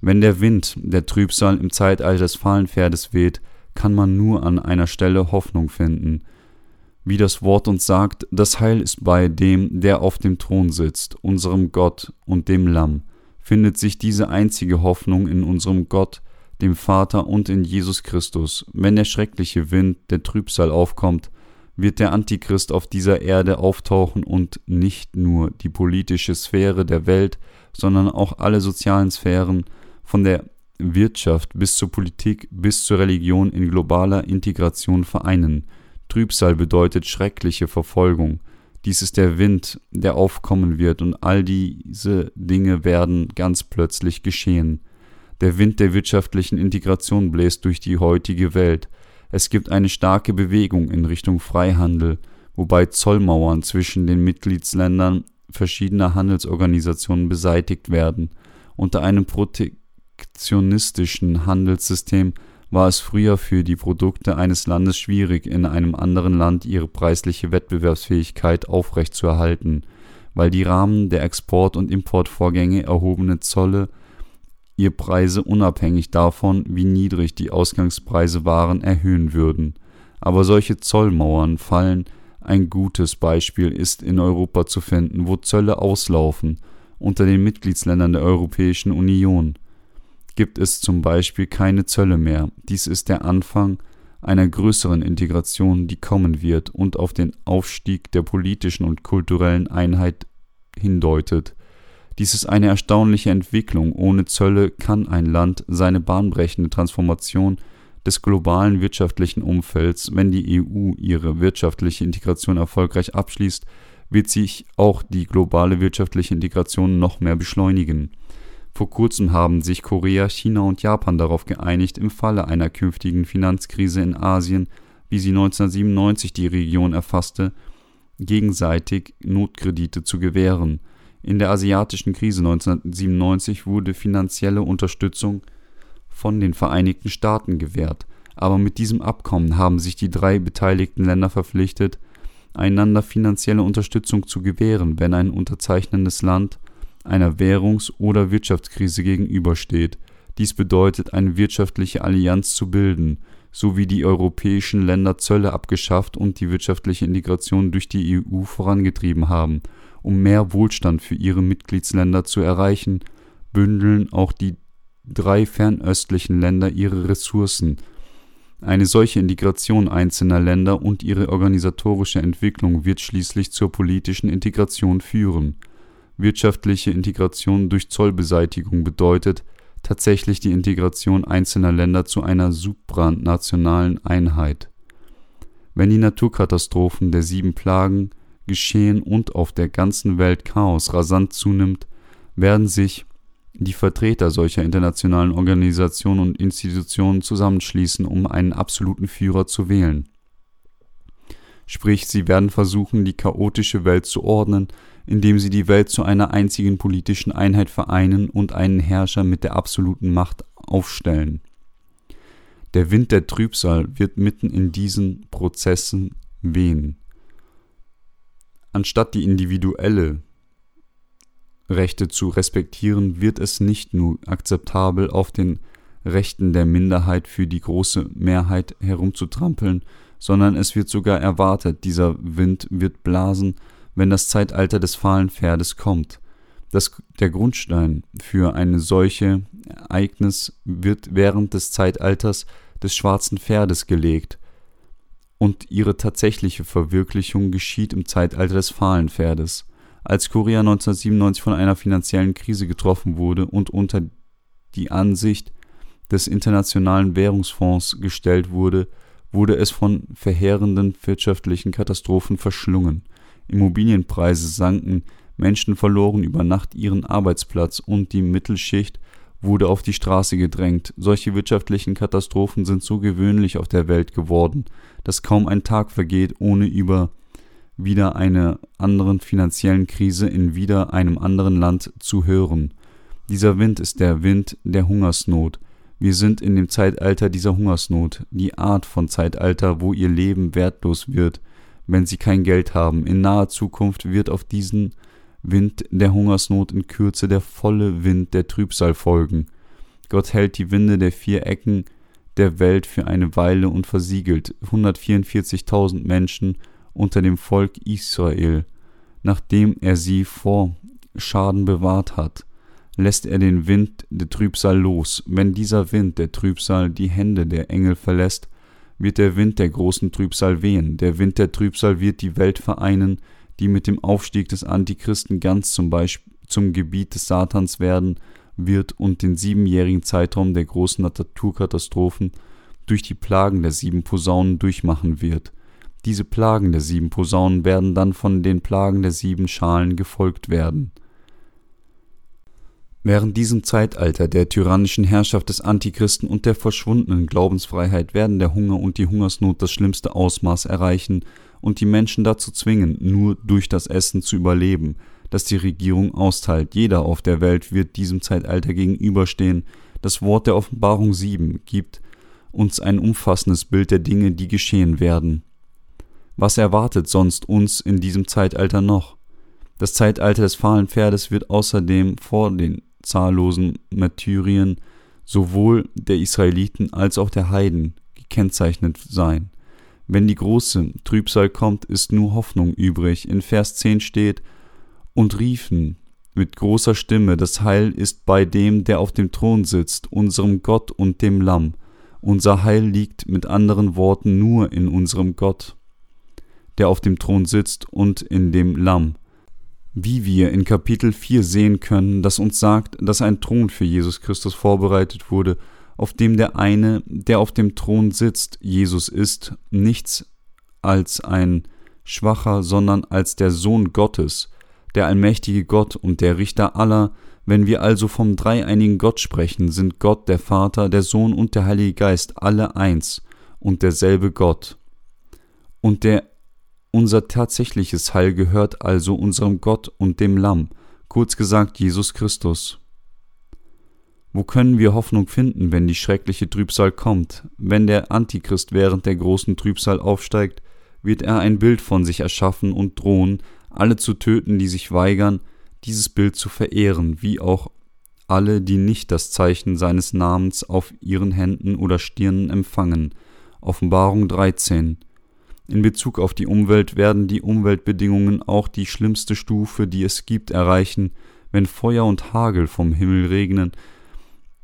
Wenn der Wind der Trübsal im Zeitalter des Fahlenpferdes weht, kann man nur an einer Stelle Hoffnung finden. Wie das Wort uns sagt, das Heil ist bei dem, der auf dem Thron sitzt, unserem Gott und dem Lamm. Findet sich diese einzige Hoffnung in unserem Gott, dem Vater und in Jesus Christus. Wenn der schreckliche Wind der Trübsal aufkommt, wird der Antichrist auf dieser Erde auftauchen und nicht nur die politische Sphäre der Welt, sondern auch alle sozialen Sphären, von der Wirtschaft bis zur Politik bis zur Religion in globaler Integration vereinen. Trübsal bedeutet schreckliche Verfolgung. Dies ist der Wind, der aufkommen wird, und all diese Dinge werden ganz plötzlich geschehen. Der Wind der wirtschaftlichen Integration bläst durch die heutige Welt. Es gibt eine starke Bewegung in Richtung Freihandel, wobei Zollmauern zwischen den Mitgliedsländern verschiedener Handelsorganisationen beseitigt werden. Unter einem protektionistischen Handelssystem war es früher für die Produkte eines Landes schwierig, in einem anderen Land ihre preisliche Wettbewerbsfähigkeit aufrechtzuerhalten, weil die Rahmen der Export- und Importvorgänge erhobene Zolle ihr Preise unabhängig davon, wie niedrig die Ausgangspreise waren, erhöhen würden. Aber solche Zollmauern fallen, ein gutes Beispiel ist in Europa zu finden, wo Zölle auslaufen. Unter den Mitgliedsländern der Europäischen Union gibt es zum Beispiel keine Zölle mehr. Dies ist der Anfang einer größeren Integration, die kommen wird und auf den Aufstieg der politischen und kulturellen Einheit hindeutet. Dies ist eine erstaunliche Entwicklung. Ohne Zölle kann ein Land seine bahnbrechende Transformation des globalen wirtschaftlichen Umfelds, wenn die EU ihre wirtschaftliche Integration erfolgreich abschließt, wird sich auch die globale wirtschaftliche Integration noch mehr beschleunigen. Vor kurzem haben sich Korea, China und Japan darauf geeinigt, im Falle einer künftigen Finanzkrise in Asien, wie sie 1997 die Region erfasste, gegenseitig Notkredite zu gewähren – in der asiatischen Krise 1997 wurde finanzielle Unterstützung von den Vereinigten Staaten gewährt, aber mit diesem Abkommen haben sich die drei beteiligten Länder verpflichtet, einander finanzielle Unterstützung zu gewähren, wenn ein unterzeichnendes Land einer Währungs- oder Wirtschaftskrise gegenübersteht. Dies bedeutet, eine wirtschaftliche Allianz zu bilden, so wie die europäischen Länder Zölle abgeschafft und die wirtschaftliche Integration durch die EU vorangetrieben haben um mehr Wohlstand für ihre Mitgliedsländer zu erreichen, bündeln auch die drei fernöstlichen Länder ihre Ressourcen. Eine solche Integration einzelner Länder und ihre organisatorische Entwicklung wird schließlich zur politischen Integration führen. Wirtschaftliche Integration durch Zollbeseitigung bedeutet tatsächlich die Integration einzelner Länder zu einer supranationalen Einheit. Wenn die Naturkatastrophen der sieben Plagen geschehen und auf der ganzen Welt Chaos rasant zunimmt, werden sich die Vertreter solcher internationalen Organisationen und Institutionen zusammenschließen, um einen absoluten Führer zu wählen. Sprich, sie werden versuchen, die chaotische Welt zu ordnen, indem sie die Welt zu einer einzigen politischen Einheit vereinen und einen Herrscher mit der absoluten Macht aufstellen. Der Wind der Trübsal wird mitten in diesen Prozessen wehen. Anstatt die individuelle Rechte zu respektieren, wird es nicht nur akzeptabel, auf den Rechten der Minderheit für die große Mehrheit herumzutrampeln, sondern es wird sogar erwartet, dieser Wind wird blasen, wenn das Zeitalter des fahlen Pferdes kommt. Das, der Grundstein für eine solche Ereignis wird während des Zeitalters des schwarzen Pferdes gelegt, und ihre tatsächliche Verwirklichung geschieht im Zeitalter des Fahlenpferdes. Als Korea 1997 von einer finanziellen Krise getroffen wurde und unter die Ansicht des Internationalen Währungsfonds gestellt wurde, wurde es von verheerenden wirtschaftlichen Katastrophen verschlungen. Immobilienpreise sanken, Menschen verloren über Nacht ihren Arbeitsplatz und die Mittelschicht wurde auf die Straße gedrängt. Solche wirtschaftlichen Katastrophen sind so gewöhnlich auf der Welt geworden, dass kaum ein Tag vergeht, ohne über wieder einer anderen finanziellen Krise in wieder einem anderen Land zu hören. Dieser Wind ist der Wind der Hungersnot. Wir sind in dem Zeitalter dieser Hungersnot, die Art von Zeitalter, wo ihr Leben wertlos wird, wenn sie kein Geld haben. In naher Zukunft wird auf diesen Wind der Hungersnot in Kürze der volle Wind der Trübsal folgen. Gott hält die Winde der vier Ecken der Welt für eine Weile und versiegelt 144.000 Menschen unter dem Volk Israel, nachdem er sie vor Schaden bewahrt hat lässt er den Wind der Trübsal los. Wenn dieser Wind der Trübsal die Hände der Engel verlässt, wird der Wind der großen Trübsal wehen. Der Wind der Trübsal wird die Welt vereinen, die mit dem Aufstieg des Antichristen ganz zum Beispiel zum Gebiet des Satans werden wird und den siebenjährigen Zeitraum der großen Naturkatastrophen durch die Plagen der sieben Posaunen durchmachen wird. Diese Plagen der sieben Posaunen werden dann von den Plagen der sieben Schalen gefolgt werden. Während diesem Zeitalter der tyrannischen Herrschaft des Antichristen und der verschwundenen Glaubensfreiheit werden der Hunger und die Hungersnot das schlimmste Ausmaß erreichen und die Menschen dazu zwingen, nur durch das Essen zu überleben, das die Regierung austeilt. Jeder auf der Welt wird diesem Zeitalter gegenüberstehen. Das Wort der Offenbarung 7 gibt uns ein umfassendes Bild der Dinge, die geschehen werden. Was erwartet sonst uns in diesem Zeitalter noch? Das Zeitalter des fahlen Pferdes wird außerdem vor den zahllosen Martyrien sowohl der Israeliten als auch der Heiden gekennzeichnet sein. Wenn die große Trübsal kommt, ist nur Hoffnung übrig. In Vers 10 steht, und riefen mit großer Stimme, das Heil ist bei dem, der auf dem Thron sitzt, unserem Gott und dem Lamm. Unser Heil liegt mit anderen Worten nur in unserem Gott, der auf dem Thron sitzt und in dem Lamm wie wir in Kapitel 4 sehen können, das uns sagt, dass ein Thron für Jesus Christus vorbereitet wurde, auf dem der eine, der auf dem Thron sitzt, Jesus ist, nichts als ein Schwacher, sondern als der Sohn Gottes, der allmächtige Gott und der Richter aller, wenn wir also vom dreieinigen Gott sprechen, sind Gott der Vater, der Sohn und der Heilige Geist alle eins und derselbe Gott. Und der unser tatsächliches Heil gehört also unserem Gott und dem Lamm, kurz gesagt Jesus Christus. Wo können wir Hoffnung finden, wenn die schreckliche Trübsal kommt? Wenn der Antichrist während der großen Trübsal aufsteigt, wird er ein Bild von sich erschaffen und drohen, alle zu töten, die sich weigern, dieses Bild zu verehren, wie auch alle, die nicht das Zeichen seines Namens auf ihren Händen oder Stirnen empfangen. Offenbarung 13. In Bezug auf die Umwelt werden die Umweltbedingungen auch die schlimmste Stufe, die es gibt, erreichen, wenn Feuer und Hagel vom Himmel regnen,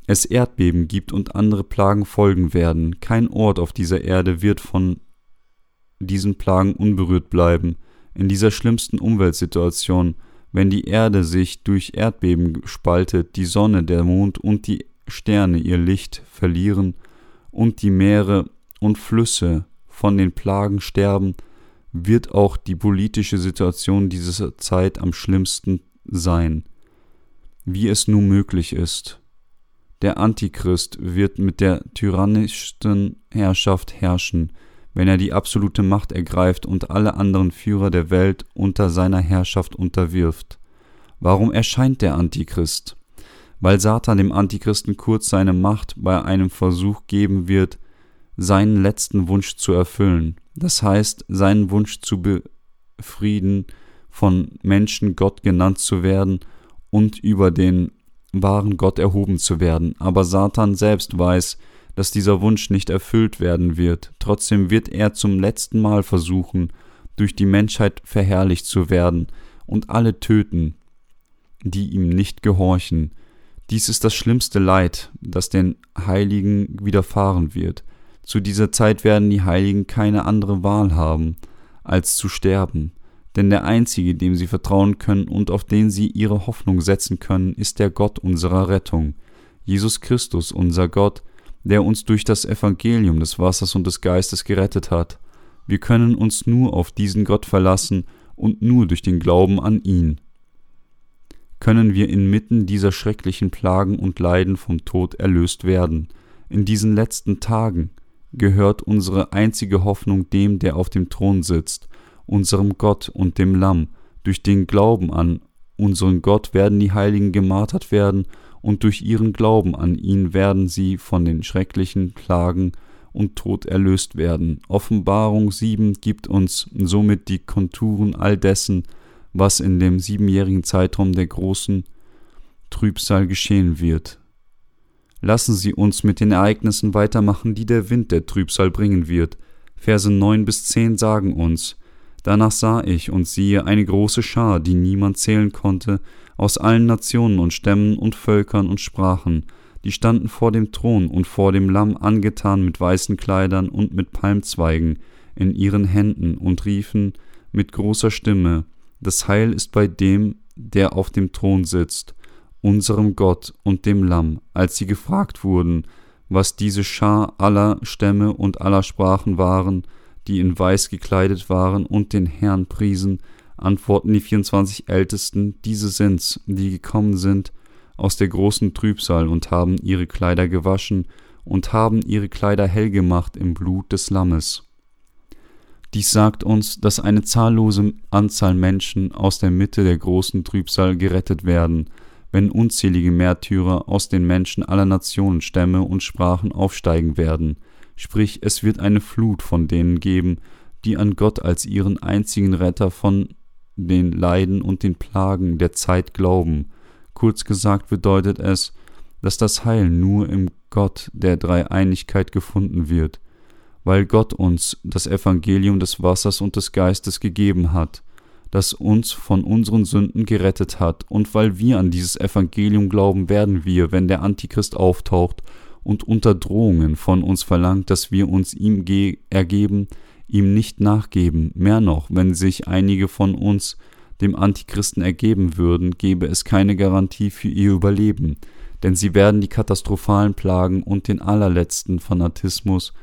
es Erdbeben gibt und andere Plagen folgen werden. Kein Ort auf dieser Erde wird von diesen Plagen unberührt bleiben. In dieser schlimmsten Umweltsituation, wenn die Erde sich durch Erdbeben spaltet, die Sonne, der Mond und die Sterne ihr Licht verlieren und die Meere und Flüsse von den Plagen sterben, wird auch die politische Situation dieser Zeit am schlimmsten sein, wie es nun möglich ist. Der Antichrist wird mit der tyrannischsten Herrschaft herrschen, wenn er die absolute Macht ergreift und alle anderen Führer der Welt unter seiner Herrschaft unterwirft. Warum erscheint der Antichrist? Weil Satan dem Antichristen kurz seine Macht bei einem Versuch geben wird, seinen letzten Wunsch zu erfüllen, das heißt seinen Wunsch zu befrieden, von Menschen Gott genannt zu werden und über den wahren Gott erhoben zu werden. Aber Satan selbst weiß, dass dieser Wunsch nicht erfüllt werden wird. Trotzdem wird er zum letzten Mal versuchen, durch die Menschheit verherrlicht zu werden und alle töten, die ihm nicht gehorchen. Dies ist das schlimmste Leid, das den Heiligen widerfahren wird. Zu dieser Zeit werden die Heiligen keine andere Wahl haben, als zu sterben, denn der Einzige, dem sie vertrauen können und auf den sie ihre Hoffnung setzen können, ist der Gott unserer Rettung, Jesus Christus, unser Gott, der uns durch das Evangelium des Wassers und des Geistes gerettet hat. Wir können uns nur auf diesen Gott verlassen und nur durch den Glauben an ihn können wir inmitten dieser schrecklichen Plagen und Leiden vom Tod erlöst werden. In diesen letzten Tagen gehört unsere einzige Hoffnung dem, der auf dem Thron sitzt, unserem Gott und dem Lamm. Durch den Glauben an unseren Gott werden die Heiligen gemartert werden, und durch ihren Glauben an ihn werden sie von den schrecklichen Plagen und Tod erlöst werden. Offenbarung 7 gibt uns somit die Konturen all dessen, was in dem siebenjährigen Zeitraum der großen Trübsal geschehen wird. Lassen Sie uns mit den Ereignissen weitermachen, die der Wind der Trübsal bringen wird. Verse 9 bis 10 sagen uns, Danach sah ich und siehe eine große Schar, die niemand zählen konnte, aus allen Nationen und Stämmen und Völkern und Sprachen, die standen vor dem Thron und vor dem Lamm angetan mit weißen Kleidern und mit Palmzweigen in ihren Händen und riefen mit großer Stimme, das Heil ist bei dem, der auf dem Thron sitzt, unserem Gott und dem Lamm, als sie gefragt wurden, was diese Schar aller Stämme und aller Sprachen waren, die in Weiß gekleidet waren und den Herrn priesen, antworten die 24 Ältesten, diese sind's, die gekommen sind aus der großen Trübsal und haben ihre Kleider gewaschen und haben ihre Kleider hell gemacht im Blut des Lammes. Dies sagt uns, dass eine zahllose Anzahl Menschen aus der Mitte der großen Trübsal gerettet werden, wenn unzählige Märtyrer aus den Menschen aller Nationen, Stämme und Sprachen aufsteigen werden, sprich es wird eine Flut von denen geben, die an Gott als ihren einzigen Retter von den Leiden und den Plagen der Zeit glauben. Kurz gesagt bedeutet es, dass das Heil nur im Gott der Dreieinigkeit gefunden wird weil Gott uns das Evangelium des Wassers und des Geistes gegeben hat, das uns von unseren Sünden gerettet hat, und weil wir an dieses Evangelium glauben, werden wir, wenn der Antichrist auftaucht und unter Drohungen von uns verlangt, dass wir uns ihm ergeben, ihm nicht nachgeben. Mehr noch, wenn sich einige von uns dem Antichristen ergeben würden, gäbe es keine Garantie für ihr Überleben, denn sie werden die katastrophalen Plagen und den allerletzten Fanatismus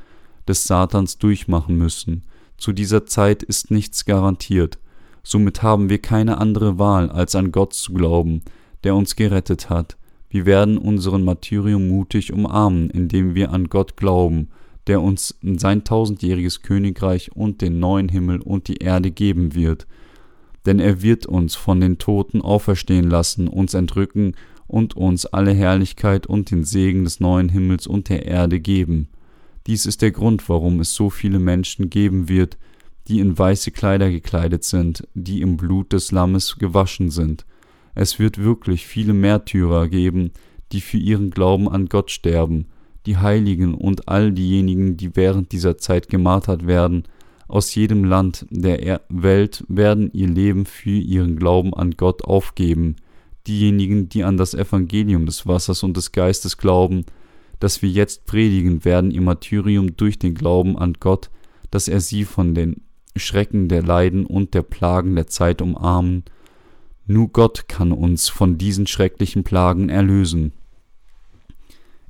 des Satans durchmachen müssen. Zu dieser Zeit ist nichts garantiert. Somit haben wir keine andere Wahl, als an Gott zu glauben, der uns gerettet hat. Wir werden unseren Martyrium mutig umarmen, indem wir an Gott glauben, der uns sein tausendjähriges Königreich und den neuen Himmel und die Erde geben wird. Denn er wird uns von den Toten auferstehen lassen, uns entrücken und uns alle Herrlichkeit und den Segen des neuen Himmels und der Erde geben. Dies ist der Grund, warum es so viele Menschen geben wird, die in weiße Kleider gekleidet sind, die im Blut des Lammes gewaschen sind. Es wird wirklich viele Märtyrer geben, die für ihren Glauben an Gott sterben, die Heiligen und all diejenigen, die während dieser Zeit gemartert werden, aus jedem Land der Welt werden ihr Leben für ihren Glauben an Gott aufgeben. Diejenigen, die an das Evangelium des Wassers und des Geistes glauben, das wir jetzt predigen, werden ihr Martyrium durch den Glauben an Gott, dass er sie von den Schrecken der Leiden und der Plagen der Zeit umarmen. Nur Gott kann uns von diesen schrecklichen Plagen erlösen.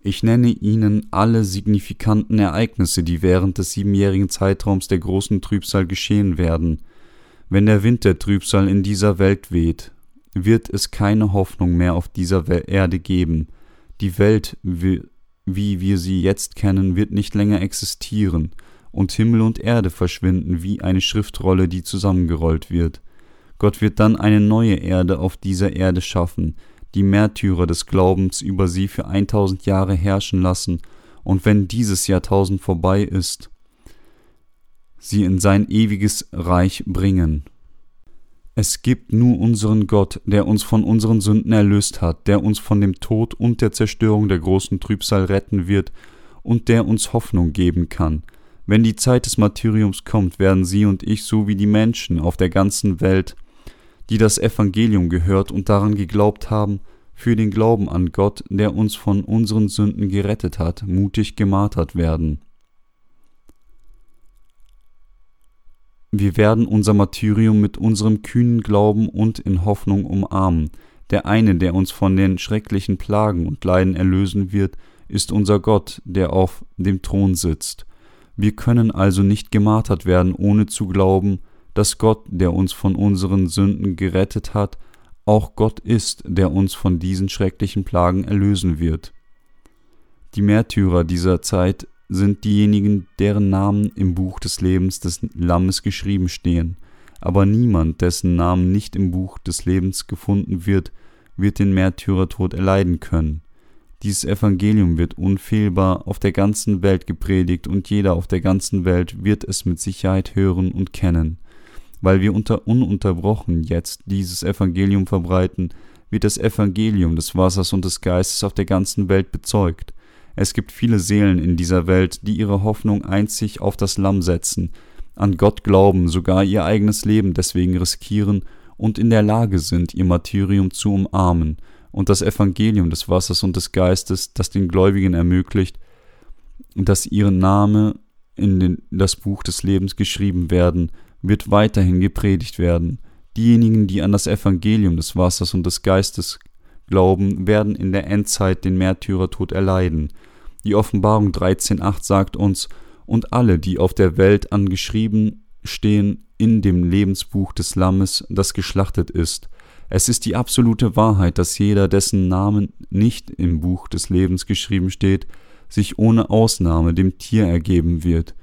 Ich nenne Ihnen alle signifikanten Ereignisse, die während des siebenjährigen Zeitraums der großen Trübsal geschehen werden. Wenn der Wind der Trübsal in dieser Welt weht, wird es keine Hoffnung mehr auf dieser Erde geben. Die Welt wie wir sie jetzt kennen, wird nicht länger existieren, und Himmel und Erde verschwinden wie eine Schriftrolle, die zusammengerollt wird. Gott wird dann eine neue Erde auf dieser Erde schaffen, die Märtyrer des Glaubens über sie für eintausend Jahre herrschen lassen, und wenn dieses Jahrtausend vorbei ist, sie in sein ewiges Reich bringen. Es gibt nur unseren Gott, der uns von unseren Sünden erlöst hat, der uns von dem Tod und der Zerstörung der großen Trübsal retten wird und der uns Hoffnung geben kann. Wenn die Zeit des Martyriums kommt, werden Sie und ich so wie die Menschen auf der ganzen Welt, die das Evangelium gehört und daran geglaubt haben, für den Glauben an Gott, der uns von unseren Sünden gerettet hat, mutig gemartert werden. Wir werden unser Martyrium mit unserem kühnen Glauben und in Hoffnung umarmen. Der eine, der uns von den schrecklichen Plagen und Leiden erlösen wird, ist unser Gott, der auf dem Thron sitzt. Wir können also nicht gemartert werden, ohne zu glauben, dass Gott, der uns von unseren Sünden gerettet hat, auch Gott ist, der uns von diesen schrecklichen Plagen erlösen wird. Die Märtyrer dieser Zeit sind diejenigen, deren Namen im Buch des Lebens des Lammes geschrieben stehen, aber niemand, dessen Namen nicht im Buch des Lebens gefunden wird, wird den Märtyrertod erleiden können. Dieses Evangelium wird unfehlbar auf der ganzen Welt gepredigt und jeder auf der ganzen Welt wird es mit Sicherheit hören und kennen. Weil wir unter ununterbrochen jetzt dieses Evangelium verbreiten, wird das Evangelium des Wassers und des Geistes auf der ganzen Welt bezeugt. Es gibt viele Seelen in dieser Welt, die ihre Hoffnung einzig auf das Lamm setzen, an Gott glauben, sogar ihr eigenes Leben deswegen riskieren und in der Lage sind, ihr Martyrium zu umarmen und das Evangelium des Wassers und des Geistes, das den Gläubigen ermöglicht, dass ihre Name in den, das Buch des Lebens geschrieben werden, wird weiterhin gepredigt werden. Diejenigen, die an das Evangelium des Wassers und des Geistes glauben, werden in der Endzeit den Märtyrertod erleiden. Die Offenbarung 13.8 sagt uns, und alle, die auf der Welt angeschrieben stehen in dem Lebensbuch des Lammes, das geschlachtet ist. Es ist die absolute Wahrheit, dass jeder, dessen Namen nicht im Buch des Lebens geschrieben steht, sich ohne Ausnahme dem Tier ergeben wird.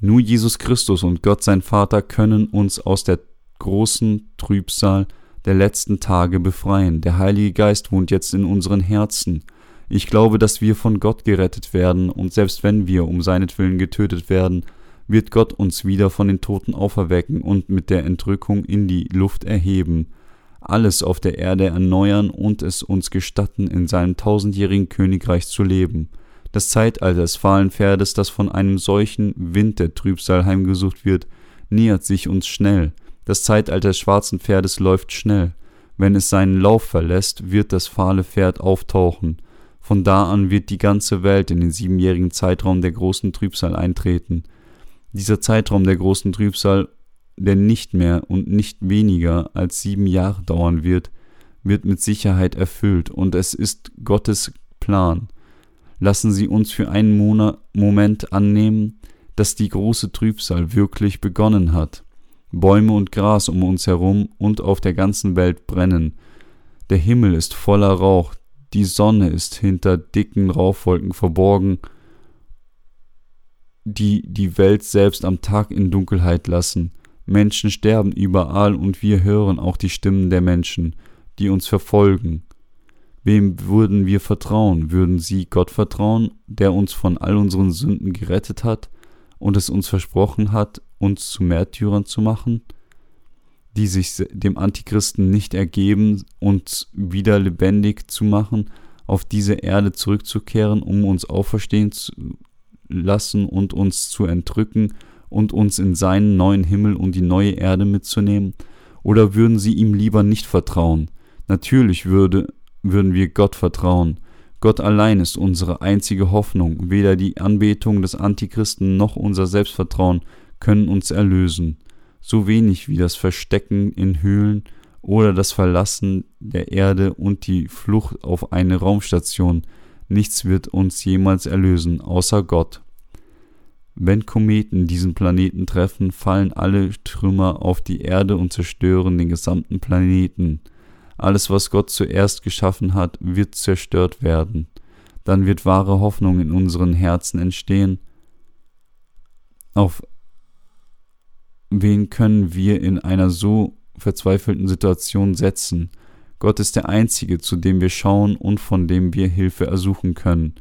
Nur Jesus Christus und Gott sein Vater können uns aus der großen Trübsal der letzten Tage befreien. Der Heilige Geist wohnt jetzt in unseren Herzen. Ich glaube, dass wir von Gott gerettet werden, und selbst wenn wir um seinetwillen getötet werden, wird Gott uns wieder von den Toten auferwecken und mit der Entrückung in die Luft erheben, alles auf der Erde erneuern und es uns gestatten, in seinem tausendjährigen Königreich zu leben. Das Zeitalter des fahlen Pferdes, das von einem solchen Wind der Trübsal heimgesucht wird, nähert sich uns schnell. Das Zeitalter des schwarzen Pferdes läuft schnell. Wenn es seinen Lauf verlässt, wird das fahle Pferd auftauchen. Von da an wird die ganze Welt in den siebenjährigen Zeitraum der großen Trübsal eintreten. Dieser Zeitraum der großen Trübsal, der nicht mehr und nicht weniger als sieben Jahre dauern wird, wird mit Sicherheit erfüllt, und es ist Gottes Plan. Lassen Sie uns für einen Monat, Moment annehmen, dass die große Trübsal wirklich begonnen hat. Bäume und Gras um uns herum und auf der ganzen Welt brennen. Der Himmel ist voller Rauch, die Sonne ist hinter dicken Rauchwolken verborgen, die die Welt selbst am Tag in Dunkelheit lassen. Menschen sterben überall und wir hören auch die Stimmen der Menschen, die uns verfolgen. Wem würden wir vertrauen? Würden sie Gott vertrauen, der uns von all unseren Sünden gerettet hat und es uns versprochen hat, uns zu Märtyrern zu machen? die sich dem Antichristen nicht ergeben, uns wieder lebendig zu machen, auf diese Erde zurückzukehren, um uns auferstehen zu lassen und uns zu entrücken und uns in seinen neuen Himmel und die neue Erde mitzunehmen? Oder würden sie ihm lieber nicht vertrauen? Natürlich würde, würden wir Gott vertrauen. Gott allein ist unsere einzige Hoffnung. Weder die Anbetung des Antichristen noch unser Selbstvertrauen können uns erlösen so wenig wie das Verstecken in Höhlen oder das Verlassen der Erde und die Flucht auf eine Raumstation. Nichts wird uns jemals erlösen, außer Gott. Wenn Kometen diesen Planeten treffen, fallen alle Trümmer auf die Erde und zerstören den gesamten Planeten. Alles, was Gott zuerst geschaffen hat, wird zerstört werden. Dann wird wahre Hoffnung in unseren Herzen entstehen. Auf wen können wir in einer so verzweifelten Situation setzen? Gott ist der Einzige, zu dem wir schauen und von dem wir Hilfe ersuchen können.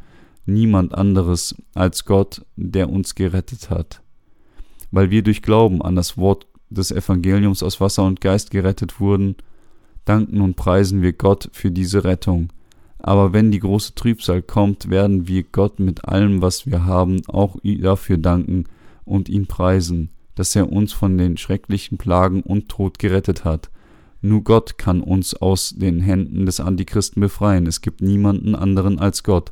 Niemand anderes als Gott, der uns gerettet hat. Weil wir durch Glauben an das Wort des Evangeliums aus Wasser und Geist gerettet wurden, danken und preisen wir Gott für diese Rettung. Aber wenn die große Trübsal kommt, werden wir Gott mit allem, was wir haben, auch dafür danken und ihn preisen dass er uns von den schrecklichen Plagen und Tod gerettet hat. Nur Gott kann uns aus den Händen des Antichristen befreien. Es gibt niemanden anderen als Gott,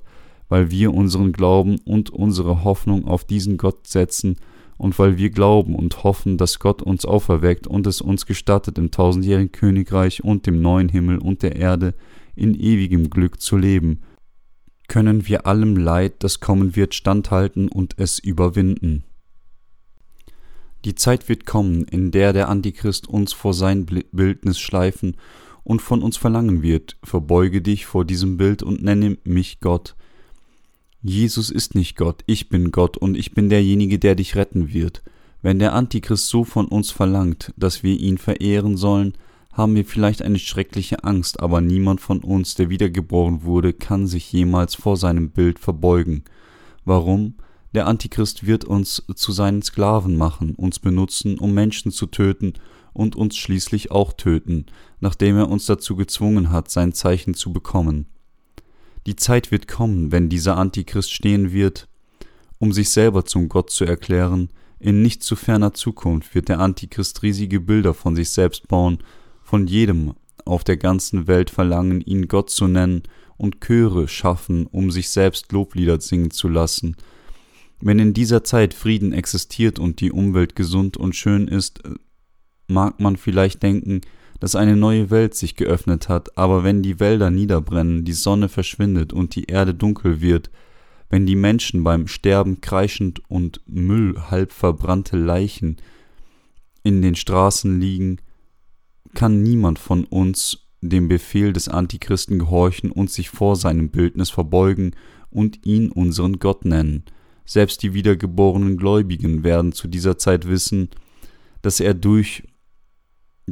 weil wir unseren Glauben und unsere Hoffnung auf diesen Gott setzen und weil wir glauben und hoffen, dass Gott uns auferweckt und es uns gestattet, im tausendjährigen Königreich und dem neuen Himmel und der Erde in ewigem Glück zu leben, können wir allem Leid, das kommen wird, standhalten und es überwinden. Die Zeit wird kommen, in der der Antichrist uns vor sein Bildnis schleifen und von uns verlangen wird, verbeuge dich vor diesem Bild und nenne mich Gott, Jesus ist nicht Gott, ich bin Gott und ich bin derjenige, der dich retten wird. Wenn der Antichrist so von uns verlangt, dass wir ihn verehren sollen, haben wir vielleicht eine schreckliche Angst, aber niemand von uns, der wiedergeboren wurde, kann sich jemals vor seinem Bild verbeugen. Warum? Der Antichrist wird uns zu seinen Sklaven machen, uns benutzen, um Menschen zu töten und uns schließlich auch töten, nachdem er uns dazu gezwungen hat, sein Zeichen zu bekommen. Die Zeit wird kommen, wenn dieser Antichrist stehen wird, um sich selber zum Gott zu erklären. In nicht zu ferner Zukunft wird der Antichrist riesige Bilder von sich selbst bauen, von jedem auf der ganzen Welt verlangen, ihn Gott zu nennen und Chöre schaffen, um sich selbst Loblieder singen zu lassen. Wenn in dieser Zeit Frieden existiert und die Umwelt gesund und schön ist, mag man vielleicht denken, dass eine neue Welt sich geöffnet hat, aber wenn die Wälder niederbrennen, die Sonne verschwindet und die Erde dunkel wird, wenn die Menschen beim Sterben kreischend und Müll halb verbrannte Leichen in den Straßen liegen, kann niemand von uns dem Befehl des Antichristen gehorchen und sich vor seinem Bildnis verbeugen und ihn unseren Gott nennen. Selbst die wiedergeborenen Gläubigen werden zu dieser Zeit wissen, dass er durch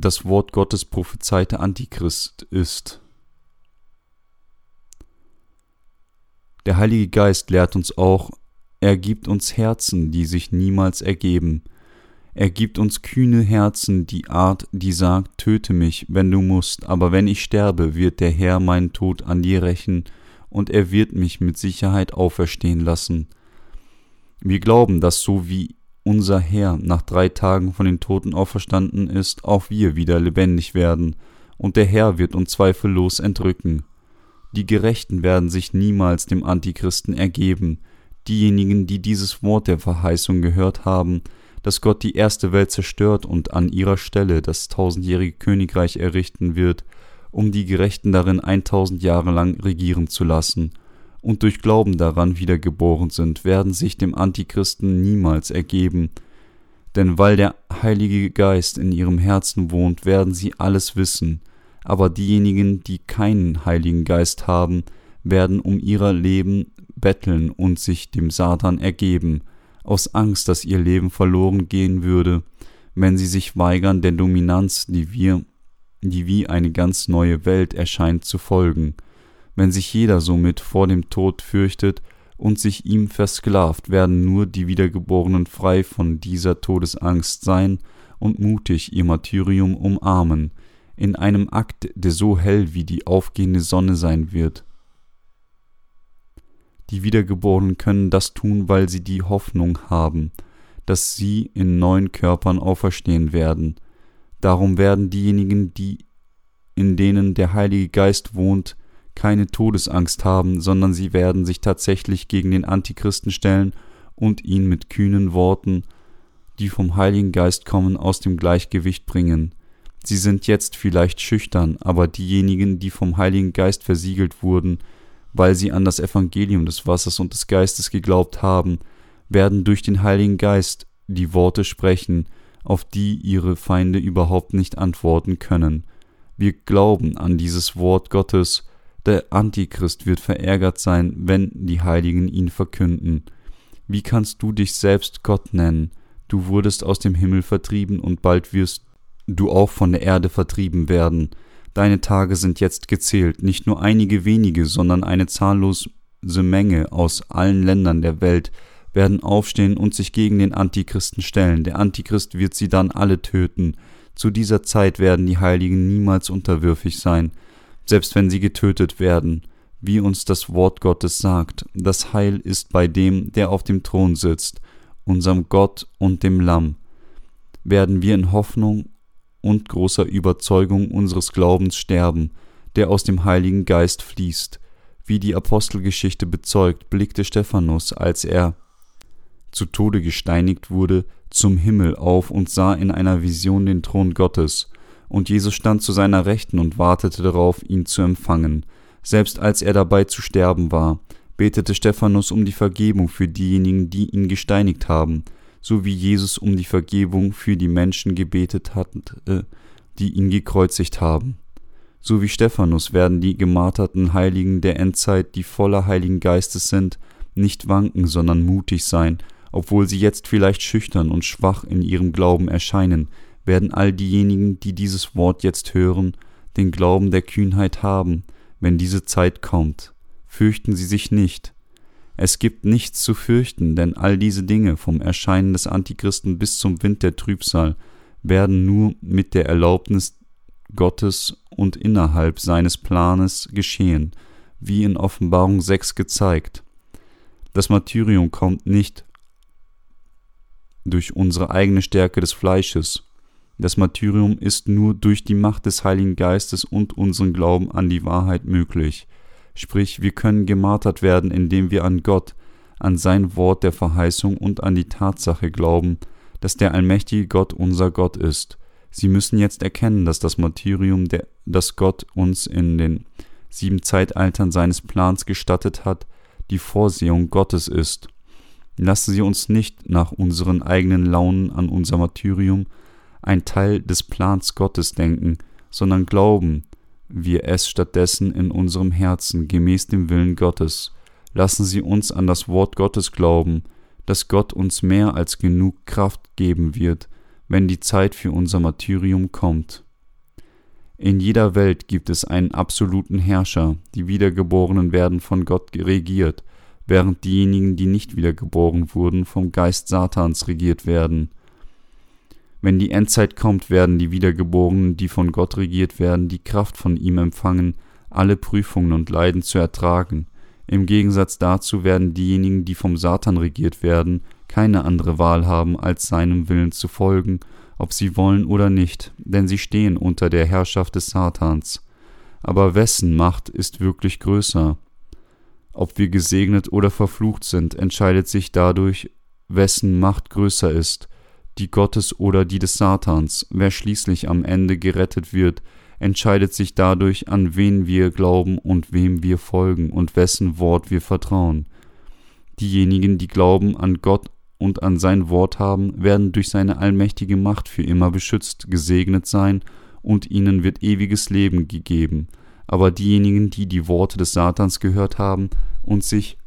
das Wort Gottes prophezeite Antichrist ist. Der Heilige Geist lehrt uns auch, er gibt uns Herzen, die sich niemals ergeben. Er gibt uns kühne Herzen, die Art, die sagt, töte mich, wenn du musst, aber wenn ich sterbe, wird der Herr meinen Tod an dir rächen, und er wird mich mit Sicherheit auferstehen lassen. Wir glauben, dass so wie unser Herr nach drei Tagen von den Toten auferstanden ist, auch wir wieder lebendig werden, und der Herr wird uns zweifellos entrücken. Die Gerechten werden sich niemals dem Antichristen ergeben, diejenigen, die dieses Wort der Verheißung gehört haben, dass Gott die erste Welt zerstört und an ihrer Stelle das tausendjährige Königreich errichten wird, um die Gerechten darin eintausend Jahre lang regieren zu lassen, und durch Glauben daran wiedergeboren sind, werden sich dem Antichristen niemals ergeben, denn weil der Heilige Geist in ihrem Herzen wohnt, werden sie alles wissen, aber diejenigen, die keinen Heiligen Geist haben, werden um ihrer Leben betteln und sich dem Satan ergeben, aus Angst, dass ihr Leben verloren gehen würde, wenn sie sich weigern, der Dominanz, die wir, die wie eine ganz neue Welt erscheint, zu folgen wenn sich jeder somit vor dem Tod fürchtet und sich ihm versklavt, werden nur die Wiedergeborenen frei von dieser Todesangst sein und mutig ihr Martyrium umarmen, in einem Akt, der so hell wie die aufgehende Sonne sein wird. Die Wiedergeborenen können das tun, weil sie die Hoffnung haben, dass sie in neuen Körpern auferstehen werden. Darum werden diejenigen, die in denen der Heilige Geist wohnt, keine Todesangst haben, sondern sie werden sich tatsächlich gegen den Antichristen stellen und ihn mit kühnen Worten, die vom Heiligen Geist kommen, aus dem Gleichgewicht bringen. Sie sind jetzt vielleicht schüchtern, aber diejenigen, die vom Heiligen Geist versiegelt wurden, weil sie an das Evangelium des Wassers und des Geistes geglaubt haben, werden durch den Heiligen Geist die Worte sprechen, auf die ihre Feinde überhaupt nicht antworten können. Wir glauben an dieses Wort Gottes der Antichrist wird verärgert sein, wenn die Heiligen ihn verkünden. Wie kannst du dich selbst Gott nennen? Du wurdest aus dem Himmel vertrieben und bald wirst du auch von der Erde vertrieben werden. Deine Tage sind jetzt gezählt, nicht nur einige wenige, sondern eine zahllose Menge aus allen Ländern der Welt werden aufstehen und sich gegen den Antichristen stellen. Der Antichrist wird sie dann alle töten. Zu dieser Zeit werden die Heiligen niemals unterwürfig sein selbst wenn sie getötet werden, wie uns das Wort Gottes sagt, das Heil ist bei dem, der auf dem Thron sitzt, unserem Gott und dem Lamm. Werden wir in Hoffnung und großer Überzeugung unseres Glaubens sterben, der aus dem Heiligen Geist fließt, wie die Apostelgeschichte bezeugt, blickte Stephanus, als er zu Tode gesteinigt wurde, zum Himmel auf und sah in einer Vision den Thron Gottes, und Jesus stand zu seiner Rechten und wartete darauf, ihn zu empfangen. Selbst als er dabei zu sterben war, betete Stephanus um die Vergebung für diejenigen, die ihn gesteinigt haben, so wie Jesus um die Vergebung für die Menschen gebetet hatte, die ihn gekreuzigt haben. So wie Stephanus werden die gemarterten Heiligen der Endzeit, die voller Heiligen Geistes sind, nicht wanken, sondern mutig sein, obwohl sie jetzt vielleicht schüchtern und schwach in ihrem Glauben erscheinen, werden all diejenigen, die dieses Wort jetzt hören, den Glauben der Kühnheit haben, wenn diese Zeit kommt. Fürchten Sie sich nicht. Es gibt nichts zu fürchten, denn all diese Dinge, vom Erscheinen des Antichristen bis zum Wind der Trübsal, werden nur mit der Erlaubnis Gottes und innerhalb seines Planes geschehen, wie in Offenbarung 6 gezeigt. Das Martyrium kommt nicht durch unsere eigene Stärke des Fleisches. Das Martyrium ist nur durch die Macht des Heiligen Geistes und unseren Glauben an die Wahrheit möglich. Sprich, wir können gemartert werden, indem wir an Gott, an sein Wort der Verheißung und an die Tatsache glauben, dass der allmächtige Gott unser Gott ist. Sie müssen jetzt erkennen, dass das Martyrium, der, das Gott uns in den sieben Zeitaltern seines Plans gestattet hat, die Vorsehung Gottes ist. Lassen Sie uns nicht nach unseren eigenen Launen an unser Martyrium, ein Teil des Plans Gottes denken, sondern glauben wir es stattdessen in unserem Herzen gemäß dem Willen Gottes. Lassen Sie uns an das Wort Gottes glauben, dass Gott uns mehr als genug Kraft geben wird, wenn die Zeit für unser Martyrium kommt. In jeder Welt gibt es einen absoluten Herrscher, die Wiedergeborenen werden von Gott regiert, während diejenigen, die nicht wiedergeboren wurden, vom Geist Satans regiert werden. Wenn die Endzeit kommt, werden die Wiedergeborenen, die von Gott regiert werden, die Kraft von ihm empfangen, alle Prüfungen und Leiden zu ertragen. Im Gegensatz dazu werden diejenigen, die vom Satan regiert werden, keine andere Wahl haben, als seinem Willen zu folgen, ob sie wollen oder nicht, denn sie stehen unter der Herrschaft des Satans. Aber wessen Macht ist wirklich größer? Ob wir gesegnet oder verflucht sind, entscheidet sich dadurch, wessen Macht größer ist, die Gottes oder die des Satans. Wer schließlich am Ende gerettet wird, entscheidet sich dadurch, an wen wir glauben und wem wir folgen und wessen Wort wir vertrauen. Diejenigen, die Glauben an Gott und an sein Wort haben, werden durch seine allmächtige Macht für immer beschützt, gesegnet sein, und ihnen wird ewiges Leben gegeben. Aber diejenigen, die die Worte des Satans gehört haben und sich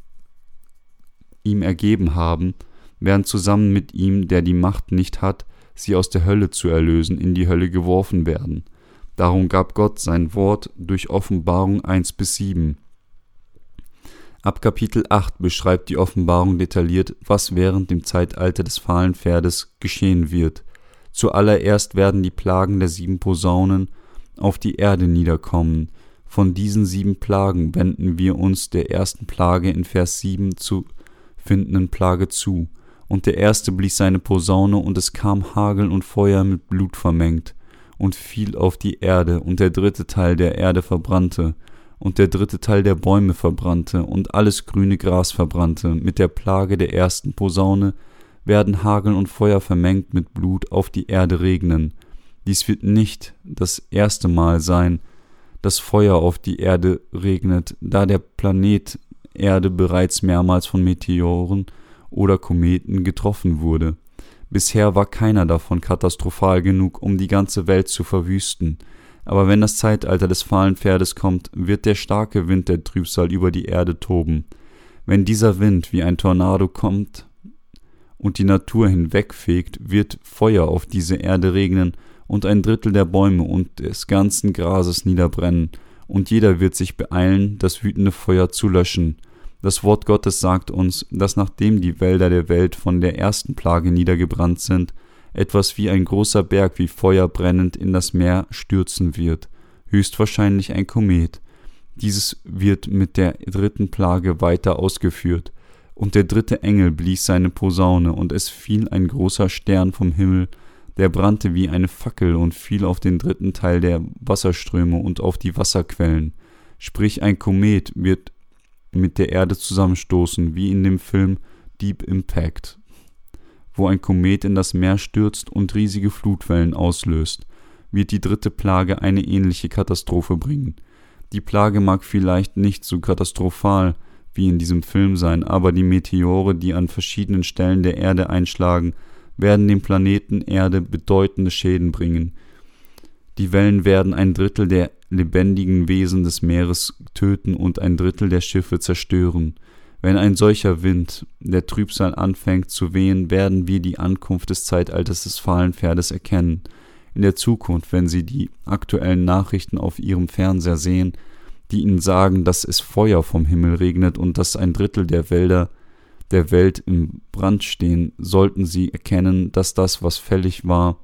ihm ergeben haben, werden zusammen mit ihm, der die Macht nicht hat, sie aus der Hölle zu erlösen, in die Hölle geworfen werden. Darum gab Gott sein Wort durch Offenbarung 1 bis 7. Ab Kapitel 8 beschreibt die Offenbarung detailliert, was während dem Zeitalter des fahlen Pferdes geschehen wird. Zuallererst werden die Plagen der sieben Posaunen auf die Erde niederkommen. Von diesen sieben Plagen wenden wir uns der ersten Plage in Vers 7 zu findenden Plage zu. Und der erste blies seine Posaune, und es kam Hagel und Feuer mit Blut vermengt, und fiel auf die Erde, und der dritte Teil der Erde verbrannte, und der dritte Teil der Bäume verbrannte, und alles grüne Gras verbrannte. Mit der Plage der ersten Posaune werden Hagel und Feuer vermengt mit Blut auf die Erde regnen. Dies wird nicht das erste Mal sein, dass Feuer auf die Erde regnet, da der Planet Erde bereits mehrmals von Meteoren oder Kometen getroffen wurde. Bisher war keiner davon katastrophal genug, um die ganze Welt zu verwüsten. Aber wenn das Zeitalter des fahlen Pferdes kommt, wird der starke Wind der Trübsal über die Erde toben. Wenn dieser Wind wie ein Tornado kommt und die Natur hinwegfegt, wird Feuer auf diese Erde regnen und ein Drittel der Bäume und des ganzen Grases niederbrennen, und jeder wird sich beeilen, das wütende Feuer zu löschen. Das Wort Gottes sagt uns, dass nachdem die Wälder der Welt von der ersten Plage niedergebrannt sind, etwas wie ein großer Berg wie Feuer brennend in das Meer stürzen wird, höchstwahrscheinlich ein Komet. Dieses wird mit der dritten Plage weiter ausgeführt, und der dritte Engel blies seine Posaune, und es fiel ein großer Stern vom Himmel, der brannte wie eine Fackel und fiel auf den dritten Teil der Wasserströme und auf die Wasserquellen. Sprich, ein Komet wird mit der Erde zusammenstoßen, wie in dem Film Deep Impact. wo ein Komet in das Meer stürzt und riesige Flutwellen auslöst, wird die dritte Plage eine ähnliche Katastrophe bringen. Die Plage mag vielleicht nicht so katastrophal wie in diesem Film sein, aber die Meteore, die an verschiedenen Stellen der Erde einschlagen, werden dem Planeten Erde bedeutende Schäden bringen. Die Wellen werden ein Drittel der lebendigen Wesen des Meeres töten und ein Drittel der Schiffe zerstören. Wenn ein solcher Wind, der Trübsal anfängt zu wehen, werden wir die Ankunft des Zeitalters des Pfahlenpferdes erkennen. In der Zukunft, wenn Sie die aktuellen Nachrichten auf Ihrem Fernseher sehen, die Ihnen sagen, dass es Feuer vom Himmel regnet und dass ein Drittel der Wälder der Welt im Brand stehen, sollten Sie erkennen, dass das, was fällig war,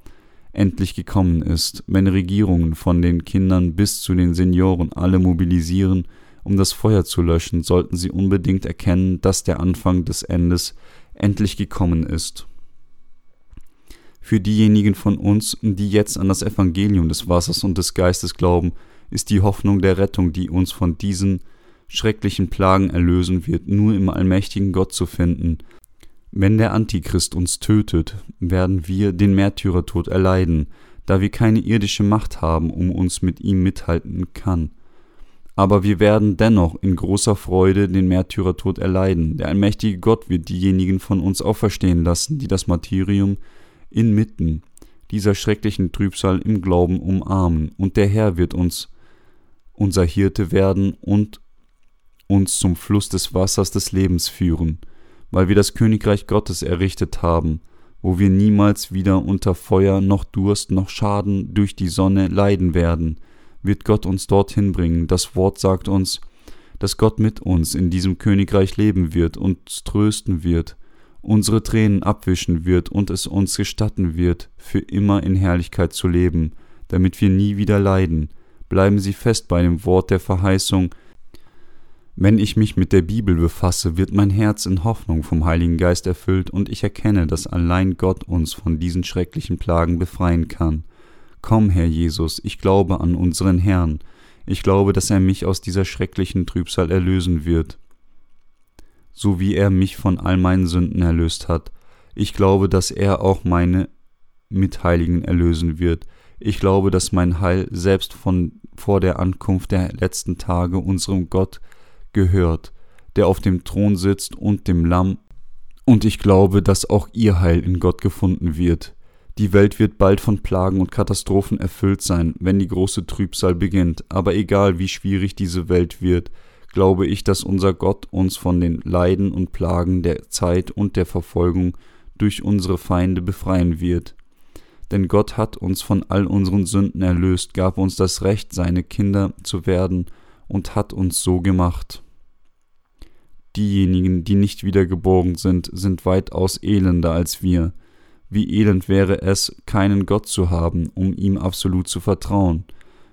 endlich gekommen ist, wenn Regierungen von den Kindern bis zu den Senioren alle mobilisieren, um das Feuer zu löschen, sollten sie unbedingt erkennen, dass der Anfang des Endes endlich gekommen ist. Für diejenigen von uns, die jetzt an das Evangelium des Wassers und des Geistes glauben, ist die Hoffnung der Rettung, die uns von diesen schrecklichen Plagen erlösen wird, nur im allmächtigen Gott zu finden, wenn der Antichrist uns tötet, werden wir den Märtyrertod erleiden, da wir keine irdische Macht haben, um uns mit ihm mithalten kann. Aber wir werden dennoch in großer Freude den Märtyrertod erleiden. Der allmächtige Gott wird diejenigen von uns auferstehen lassen, die das Martyrium inmitten dieser schrecklichen Trübsal im Glauben umarmen, und der Herr wird uns unser Hirte werden und uns zum Fluss des Wassers des Lebens führen weil wir das Königreich Gottes errichtet haben, wo wir niemals wieder unter Feuer noch Durst noch Schaden durch die Sonne leiden werden, wird Gott uns dorthin bringen. Das Wort sagt uns, dass Gott mit uns in diesem Königreich leben wird, uns trösten wird, unsere Tränen abwischen wird und es uns gestatten wird, für immer in Herrlichkeit zu leben, damit wir nie wieder leiden. Bleiben Sie fest bei dem Wort der Verheißung, wenn ich mich mit der Bibel befasse, wird mein Herz in Hoffnung vom Heiligen Geist erfüllt und ich erkenne, dass allein Gott uns von diesen schrecklichen Plagen befreien kann. Komm, Herr Jesus, ich glaube an unseren Herrn. Ich glaube, dass er mich aus dieser schrecklichen Trübsal erlösen wird, so wie er mich von all meinen Sünden erlöst hat. Ich glaube, dass er auch meine Mitheiligen erlösen wird. Ich glaube, dass mein Heil selbst von vor der Ankunft der letzten Tage unserem Gott gehört, der auf dem Thron sitzt und dem Lamm, und ich glaube, dass auch ihr Heil in Gott gefunden wird. Die Welt wird bald von Plagen und Katastrophen erfüllt sein, wenn die große Trübsal beginnt, aber egal wie schwierig diese Welt wird, glaube ich, dass unser Gott uns von den Leiden und Plagen der Zeit und der Verfolgung durch unsere Feinde befreien wird. Denn Gott hat uns von all unseren Sünden erlöst, gab uns das Recht, seine Kinder zu werden und hat uns so gemacht. Diejenigen, die nicht wiedergeboren sind, sind weitaus elender als wir. Wie elend wäre es, keinen Gott zu haben, um ihm absolut zu vertrauen,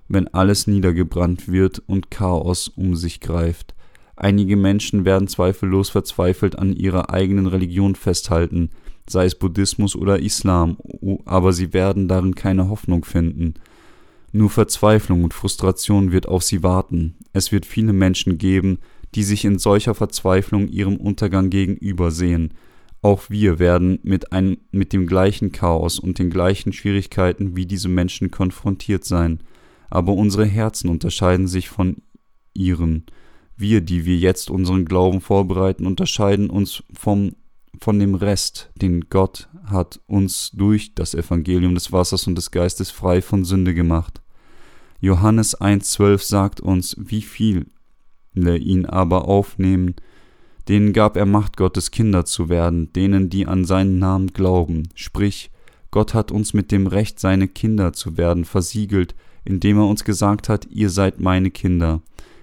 wenn alles niedergebrannt wird und Chaos um sich greift. Einige Menschen werden zweifellos verzweifelt an ihrer eigenen Religion festhalten, sei es Buddhismus oder Islam, aber sie werden darin keine Hoffnung finden. Nur Verzweiflung und Frustration wird auf sie warten. Es wird viele Menschen geben, die sich in solcher Verzweiflung ihrem Untergang gegenübersehen. Auch wir werden mit, einem, mit dem gleichen Chaos und den gleichen Schwierigkeiten wie diese Menschen konfrontiert sein, aber unsere Herzen unterscheiden sich von ihren. Wir, die wir jetzt unseren Glauben vorbereiten, unterscheiden uns vom, von dem Rest, den Gott hat uns durch das Evangelium des Wassers und des Geistes frei von Sünde gemacht. Johannes 1,12 sagt uns, wie viel ihn aber aufnehmen, denen gab er Macht, Gottes Kinder zu werden, denen, die an seinen Namen glauben. Sprich, Gott hat uns mit dem Recht, seine Kinder zu werden, versiegelt, indem er uns gesagt hat, ihr seid meine Kinder.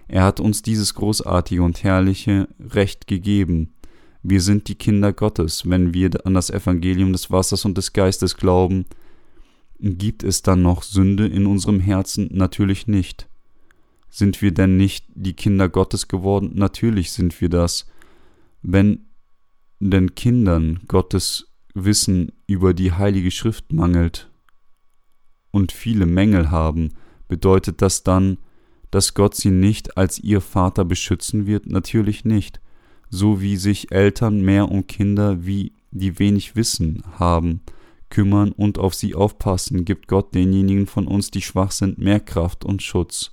Er hat uns dieses großartige und herrliche Recht gegeben. Wir sind die Kinder Gottes, wenn wir an das Evangelium des Wassers und des Geistes glauben. Gibt es dann noch Sünde in unserem Herzen? Natürlich nicht. Sind wir denn nicht die Kinder Gottes geworden? Natürlich sind wir das. Wenn den Kindern Gottes Wissen über die Heilige Schrift mangelt und viele Mängel haben, bedeutet das dann, dass Gott sie nicht als ihr Vater beschützen wird? Natürlich nicht. So wie sich Eltern mehr um Kinder wie die wenig Wissen haben, kümmern und auf sie aufpassen, gibt Gott denjenigen von uns, die schwach sind, mehr Kraft und Schutz.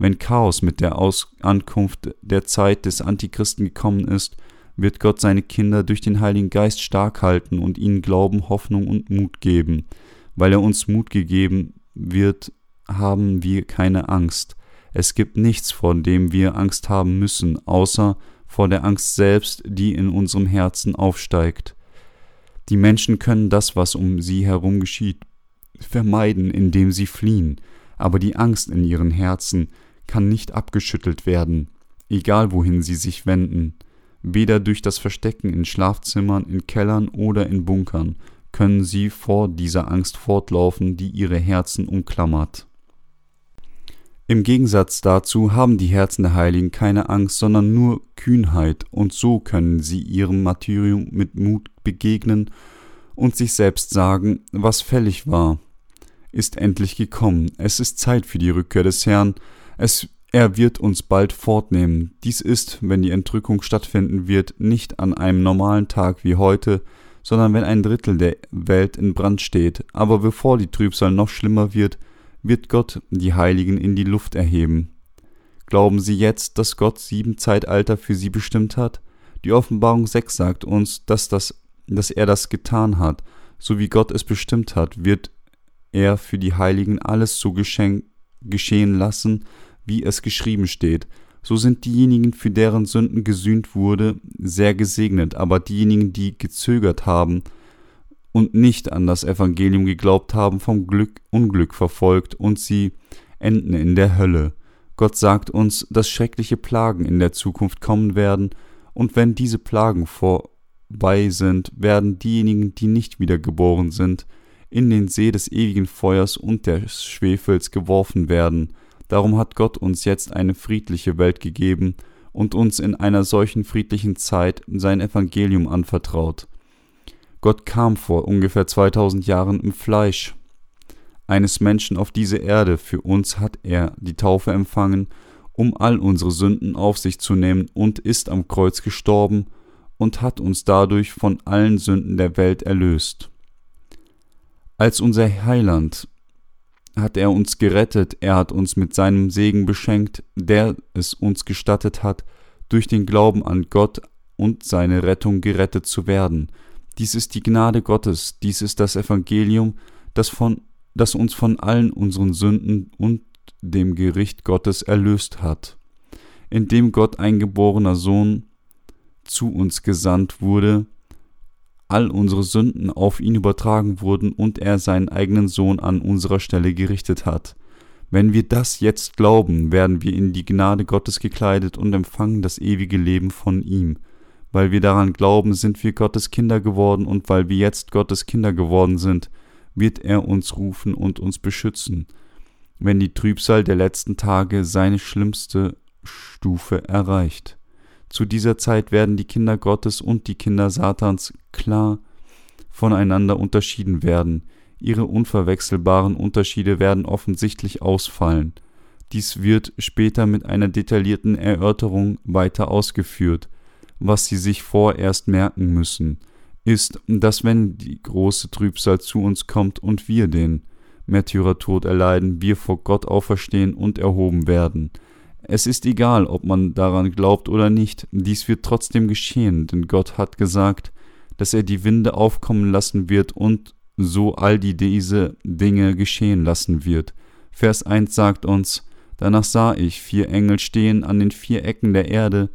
Wenn Chaos mit der Aus Ankunft der Zeit des Antichristen gekommen ist, wird Gott seine Kinder durch den Heiligen Geist stark halten und ihnen Glauben, Hoffnung und Mut geben. Weil er uns Mut gegeben wird, haben wir keine Angst. Es gibt nichts, vor dem wir Angst haben müssen, außer vor der Angst selbst, die in unserem Herzen aufsteigt. Die Menschen können das, was um sie herum geschieht, vermeiden, indem sie fliehen, aber die Angst in ihren Herzen kann nicht abgeschüttelt werden, egal wohin sie sich wenden. Weder durch das Verstecken in Schlafzimmern, in Kellern oder in Bunkern können sie vor dieser Angst fortlaufen, die ihre Herzen umklammert. Im Gegensatz dazu haben die Herzen der Heiligen keine Angst, sondern nur Kühnheit, und so können sie ihrem Martyrium mit Mut begegnen und sich selbst sagen, was fällig war, ist endlich gekommen, es ist Zeit für die Rückkehr des Herrn, es er wird uns bald fortnehmen. Dies ist, wenn die Entrückung stattfinden wird, nicht an einem normalen Tag wie heute, sondern wenn ein Drittel der Welt in Brand steht. Aber bevor die Trübsal noch schlimmer wird, wird Gott die Heiligen in die Luft erheben. Glauben Sie jetzt, dass Gott sieben Zeitalter für sie bestimmt hat? Die Offenbarung 6 sagt uns, dass, das, dass er das getan hat. So wie Gott es bestimmt hat, wird er für die Heiligen alles so geschehen lassen, wie es geschrieben steht. So sind diejenigen, für deren Sünden gesühnt wurde, sehr gesegnet, aber diejenigen, die gezögert haben und nicht an das Evangelium geglaubt haben, vom Glück Unglück verfolgt und sie enden in der Hölle. Gott sagt uns, dass schreckliche Plagen in der Zukunft kommen werden, und wenn diese Plagen vorbei sind, werden diejenigen, die nicht wiedergeboren sind, in den See des ewigen Feuers und des Schwefels geworfen werden. Darum hat Gott uns jetzt eine friedliche Welt gegeben und uns in einer solchen friedlichen Zeit sein Evangelium anvertraut. Gott kam vor ungefähr 2000 Jahren im Fleisch eines Menschen auf diese Erde. Für uns hat er die Taufe empfangen, um all unsere Sünden auf sich zu nehmen und ist am Kreuz gestorben und hat uns dadurch von allen Sünden der Welt erlöst. Als unser Heiland hat er uns gerettet, er hat uns mit seinem Segen beschenkt, der es uns gestattet hat, durch den Glauben an Gott und seine Rettung gerettet zu werden. Dies ist die Gnade Gottes, dies ist das Evangelium, das, von, das uns von allen unseren Sünden und dem Gericht Gottes erlöst hat. Indem Gott ein geborener Sohn zu uns gesandt wurde, all unsere Sünden auf ihn übertragen wurden und er seinen eigenen Sohn an unserer Stelle gerichtet hat. Wenn wir das jetzt glauben, werden wir in die Gnade Gottes gekleidet und empfangen das ewige Leben von ihm. Weil wir daran glauben, sind wir Gottes Kinder geworden und weil wir jetzt Gottes Kinder geworden sind, wird er uns rufen und uns beschützen, wenn die Trübsal der letzten Tage seine schlimmste Stufe erreicht. Zu dieser Zeit werden die Kinder Gottes und die Kinder Satans klar voneinander unterschieden werden. Ihre unverwechselbaren Unterschiede werden offensichtlich ausfallen. Dies wird später mit einer detaillierten Erörterung weiter ausgeführt. Was Sie sich vorerst merken müssen, ist, dass wenn die große Trübsal zu uns kommt und wir den Märtyrertod erleiden, wir vor Gott auferstehen und erhoben werden. Es ist egal, ob man daran glaubt oder nicht, dies wird trotzdem geschehen, denn Gott hat gesagt, dass er die Winde aufkommen lassen wird und so all die diese Dinge geschehen lassen wird. Vers 1 sagt uns, Danach sah ich vier Engel stehen an den vier Ecken der Erde,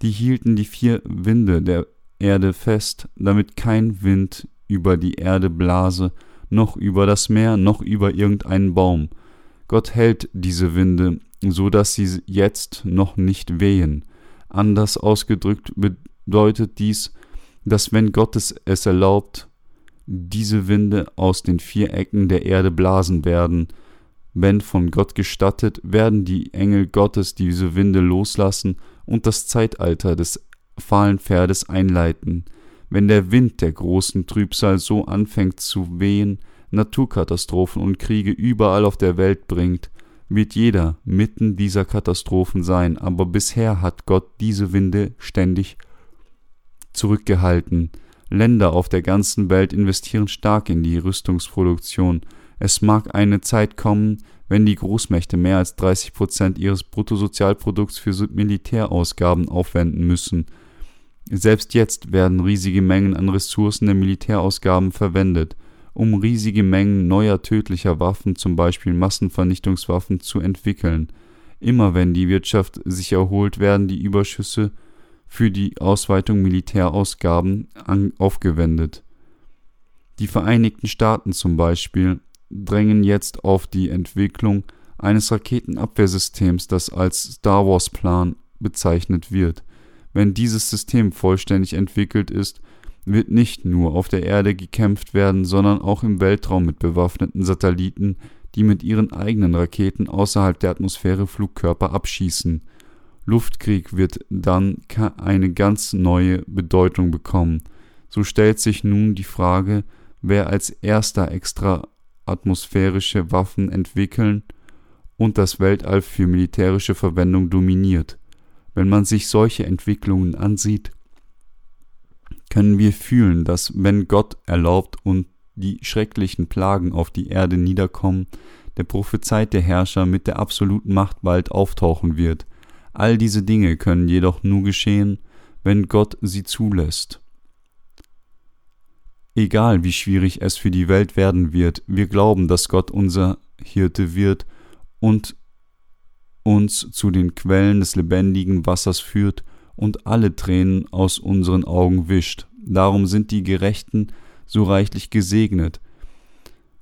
die hielten die vier Winde der Erde fest, damit kein Wind über die Erde blase, noch über das Meer, noch über irgendeinen Baum. Gott hält diese Winde so dass sie jetzt noch nicht wehen. Anders ausgedrückt bedeutet dies, dass wenn Gott es erlaubt, diese Winde aus den vier Ecken der Erde blasen werden. Wenn von Gott gestattet, werden die Engel Gottes diese Winde loslassen und das Zeitalter des fahlen Pferdes einleiten. Wenn der Wind der großen Trübsal so anfängt zu wehen, Naturkatastrophen und Kriege überall auf der Welt bringt, wird jeder mitten dieser Katastrophen sein, aber bisher hat Gott diese Winde ständig zurückgehalten. Länder auf der ganzen Welt investieren stark in die Rüstungsproduktion. Es mag eine Zeit kommen, wenn die Großmächte mehr als 30 Prozent ihres Bruttosozialprodukts für Militärausgaben aufwenden müssen. Selbst jetzt werden riesige Mengen an Ressourcen der Militärausgaben verwendet, um riesige Mengen neuer tödlicher Waffen, zum Beispiel Massenvernichtungswaffen, zu entwickeln. Immer wenn die Wirtschaft sich erholt, werden die Überschüsse für die Ausweitung Militärausgaben aufgewendet. Die Vereinigten Staaten zum Beispiel drängen jetzt auf die Entwicklung eines Raketenabwehrsystems, das als Star Wars Plan bezeichnet wird. Wenn dieses System vollständig entwickelt ist, wird nicht nur auf der Erde gekämpft werden, sondern auch im Weltraum mit bewaffneten Satelliten, die mit ihren eigenen Raketen außerhalb der Atmosphäre Flugkörper abschießen. Luftkrieg wird dann eine ganz neue Bedeutung bekommen. So stellt sich nun die Frage, wer als erster extraatmosphärische Waffen entwickeln und das Weltall für militärische Verwendung dominiert. Wenn man sich solche Entwicklungen ansieht, können wir fühlen, dass wenn Gott erlaubt und die schrecklichen Plagen auf die Erde niederkommen, der prophezeite Herrscher mit der absoluten Macht bald auftauchen wird – All diese Dinge können jedoch nur geschehen, wenn Gott sie zulässt. Egal wie schwierig es für die Welt werden wird, wir glauben, dass Gott unser Hirte wird und uns zu den Quellen des lebendigen Wassers führt und alle Tränen aus unseren Augen wischt. Darum sind die Gerechten so reichlich gesegnet.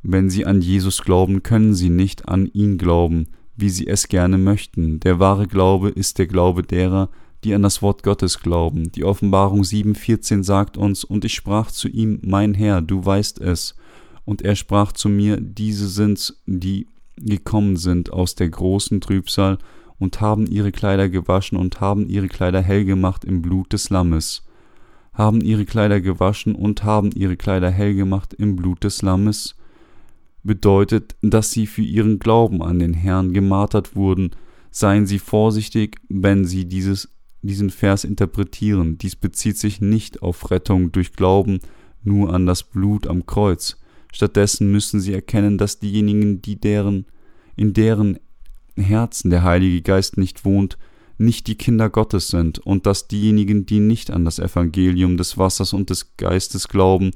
Wenn sie an Jesus glauben, können sie nicht an ihn glauben, wie sie es gerne möchten. Der wahre Glaube ist der Glaube derer, die an das Wort Gottes glauben. Die Offenbarung 7,14 sagt uns, und ich sprach zu ihm, mein Herr, du weißt es. Und er sprach zu mir, diese sind's, die gekommen sind aus der großen Trübsal und haben ihre Kleider gewaschen und haben ihre Kleider hell gemacht im Blut des Lammes. Haben ihre Kleider gewaschen und haben ihre Kleider hell gemacht im Blut des Lammes bedeutet, dass sie für ihren Glauben an den Herrn gemartert wurden. Seien Sie vorsichtig, wenn Sie dieses, diesen Vers interpretieren. Dies bezieht sich nicht auf Rettung durch Glauben nur an das Blut am Kreuz. Stattdessen müssen Sie erkennen, dass diejenigen, die deren, in deren Herzen der Heilige Geist nicht wohnt, nicht die Kinder Gottes sind und dass diejenigen, die nicht an das Evangelium des Wassers und des Geistes glauben,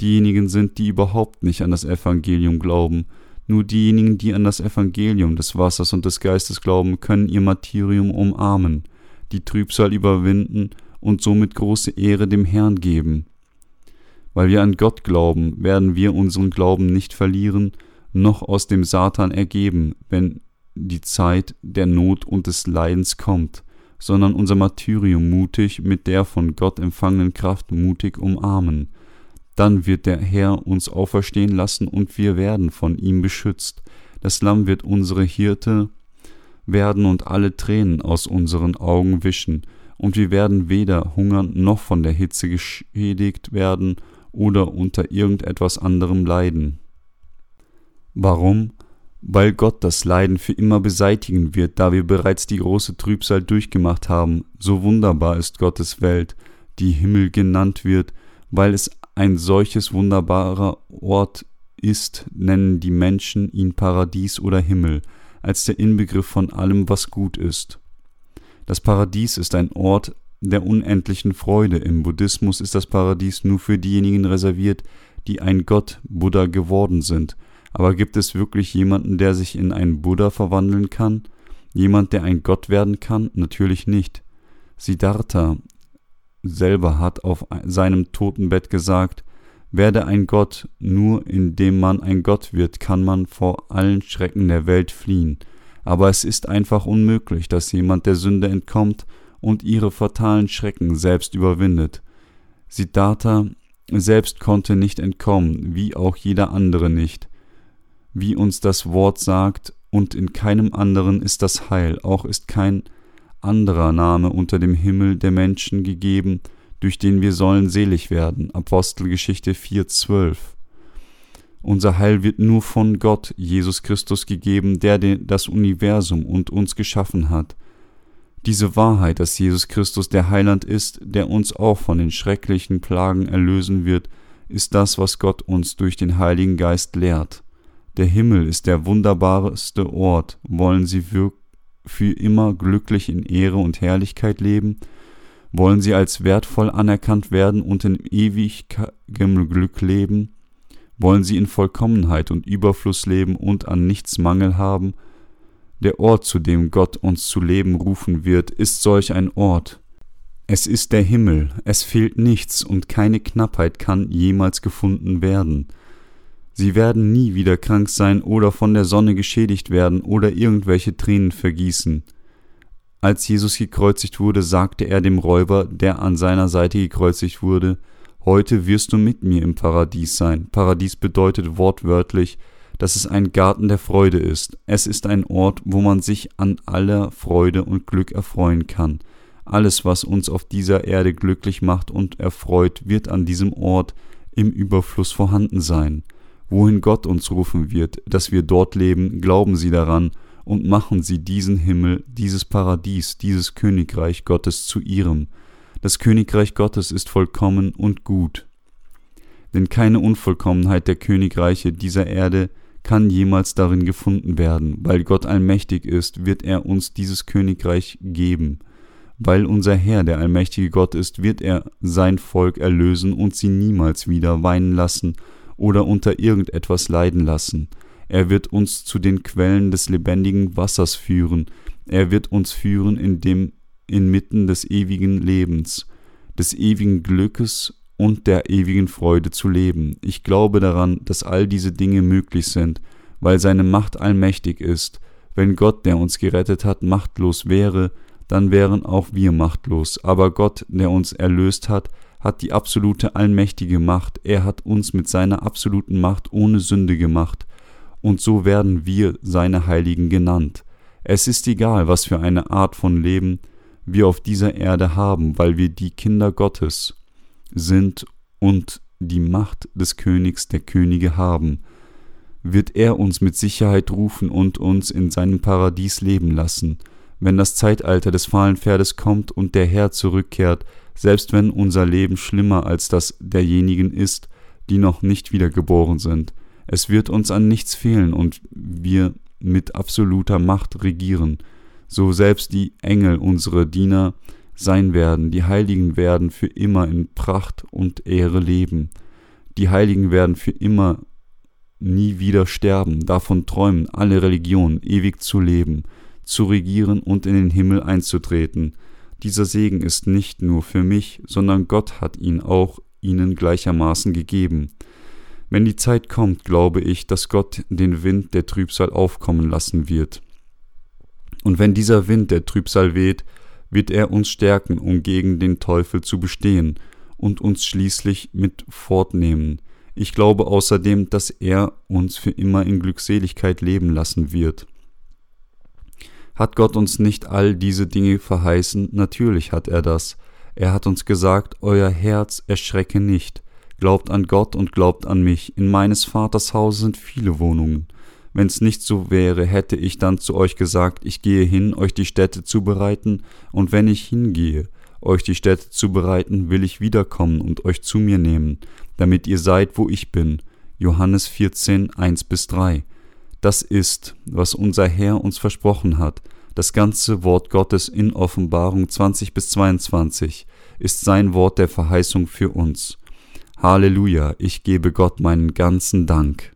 diejenigen sind, die überhaupt nicht an das Evangelium glauben. Nur diejenigen, die an das Evangelium des Wassers und des Geistes glauben, können ihr Martyrium umarmen, die Trübsal überwinden und somit große Ehre dem Herrn geben. Weil wir an Gott glauben, werden wir unseren Glauben nicht verlieren, noch aus dem Satan ergeben, wenn die Zeit der Not und des Leidens kommt, sondern unser Martyrium mutig mit der von Gott empfangenen Kraft mutig umarmen dann wird der Herr uns auferstehen lassen und wir werden von ihm beschützt. Das Lamm wird unsere Hirte werden und alle Tränen aus unseren Augen wischen, und wir werden weder hungern noch von der Hitze geschädigt werden oder unter irgendetwas anderem leiden. Warum? Weil Gott das Leiden für immer beseitigen wird, da wir bereits die große Trübsal durchgemacht haben. So wunderbar ist Gottes Welt, die Himmel genannt wird, weil es ein solches wunderbarer Ort ist, nennen die Menschen ihn Paradies oder Himmel, als der Inbegriff von allem, was gut ist. Das Paradies ist ein Ort der unendlichen Freude. Im Buddhismus ist das Paradies nur für diejenigen reserviert, die ein Gott, Buddha geworden sind. Aber gibt es wirklich jemanden, der sich in einen Buddha verwandeln kann? Jemand, der ein Gott werden kann? Natürlich nicht. Siddhartha selber hat auf seinem Totenbett gesagt, werde ein Gott, nur indem man ein Gott wird, kann man vor allen Schrecken der Welt fliehen. Aber es ist einfach unmöglich, dass jemand der Sünde entkommt und ihre fatalen Schrecken selbst überwindet. Siddhartha selbst konnte nicht entkommen, wie auch jeder andere nicht. Wie uns das Wort sagt, und in keinem anderen ist das Heil, auch ist kein anderer Name unter dem Himmel der Menschen gegeben, durch den wir sollen selig werden. Apostelgeschichte 4,12. Unser Heil wird nur von Gott, Jesus Christus, gegeben, der das Universum und uns geschaffen hat. Diese Wahrheit, dass Jesus Christus der Heiland ist, der uns auch von den schrecklichen Plagen erlösen wird, ist das, was Gott uns durch den Heiligen Geist lehrt. Der Himmel ist der wunderbarste Ort. Wollen Sie für immer glücklich in Ehre und Herrlichkeit leben? Wollen Sie als wertvoll anerkannt werden und in ewigem Glück leben? Wollen Sie in Vollkommenheit und Überfluss leben und an nichts Mangel haben? Der Ort, zu dem Gott uns zu leben rufen wird, ist solch ein Ort. Es ist der Himmel, es fehlt nichts und keine Knappheit kann jemals gefunden werden. Sie werden nie wieder krank sein oder von der Sonne geschädigt werden oder irgendwelche Tränen vergießen. Als Jesus gekreuzigt wurde, sagte er dem Räuber, der an seiner Seite gekreuzigt wurde, Heute wirst du mit mir im Paradies sein. Paradies bedeutet wortwörtlich dass es ein Garten der Freude ist. Es ist ein Ort, wo man sich an aller Freude und Glück erfreuen kann. Alles, was uns auf dieser Erde glücklich macht und erfreut, wird an diesem Ort im Überfluss vorhanden sein. Wohin Gott uns rufen wird, dass wir dort leben, glauben Sie daran und machen Sie diesen Himmel, dieses Paradies, dieses Königreich Gottes zu Ihrem. Das Königreich Gottes ist vollkommen und gut. Denn keine Unvollkommenheit der Königreiche dieser Erde kann jemals darin gefunden werden. Weil Gott allmächtig ist, wird er uns dieses Königreich geben. Weil unser Herr der allmächtige Gott ist, wird er sein Volk erlösen und sie niemals wieder weinen lassen oder unter irgendetwas leiden lassen. Er wird uns zu den Quellen des lebendigen Wassers führen. Er wird uns führen in dem inmitten des ewigen Lebens, des ewigen Glückes und der ewigen Freude zu leben. Ich glaube daran, dass all diese Dinge möglich sind, weil seine Macht allmächtig ist. Wenn Gott, der uns gerettet hat, machtlos wäre, dann wären auch wir machtlos. Aber Gott, der uns erlöst hat, hat die absolute allmächtige Macht. Er hat uns mit seiner absoluten Macht ohne Sünde gemacht. Und so werden wir seine Heiligen genannt. Es ist egal, was für eine Art von Leben wir auf dieser Erde haben, weil wir die Kinder Gottes sind und die Macht des Königs der Könige haben, wird er uns mit Sicherheit rufen und uns in seinem Paradies leben lassen, wenn das Zeitalter des fahlen Pferdes kommt und der Herr zurückkehrt, selbst wenn unser Leben schlimmer als das derjenigen ist, die noch nicht wiedergeboren sind. Es wird uns an nichts fehlen und wir mit absoluter Macht regieren, so selbst die Engel unsere Diener sein werden. Die Heiligen werden für immer in Pracht und Ehre leben. Die Heiligen werden für immer nie wieder sterben, davon träumen alle Religionen, ewig zu leben, zu regieren und in den Himmel einzutreten. Dieser Segen ist nicht nur für mich, sondern Gott hat ihn auch ihnen gleichermaßen gegeben. Wenn die Zeit kommt, glaube ich, dass Gott den Wind der Trübsal aufkommen lassen wird. Und wenn dieser Wind der Trübsal weht, wird er uns stärken, um gegen den Teufel zu bestehen und uns schließlich mit fortnehmen. Ich glaube außerdem, dass er uns für immer in Glückseligkeit leben lassen wird. Hat Gott uns nicht all diese Dinge verheißen? Natürlich hat er das. Er hat uns gesagt, Euer Herz erschrecke nicht. Glaubt an Gott und glaubt an mich. In meines Vaters Haus sind viele Wohnungen. Wenn's nicht so wäre, hätte ich dann zu euch gesagt, ich gehe hin, euch die Städte zu bereiten, und wenn ich hingehe, euch die Städte zu bereiten, will ich wiederkommen und euch zu mir nehmen, damit ihr seid, wo ich bin. Johannes 14, 1 bis 3. Das ist, was unser Herr uns versprochen hat. Das ganze Wort Gottes in Offenbarung 20 bis 22 ist sein Wort der Verheißung für uns. Halleluja, ich gebe Gott meinen ganzen Dank.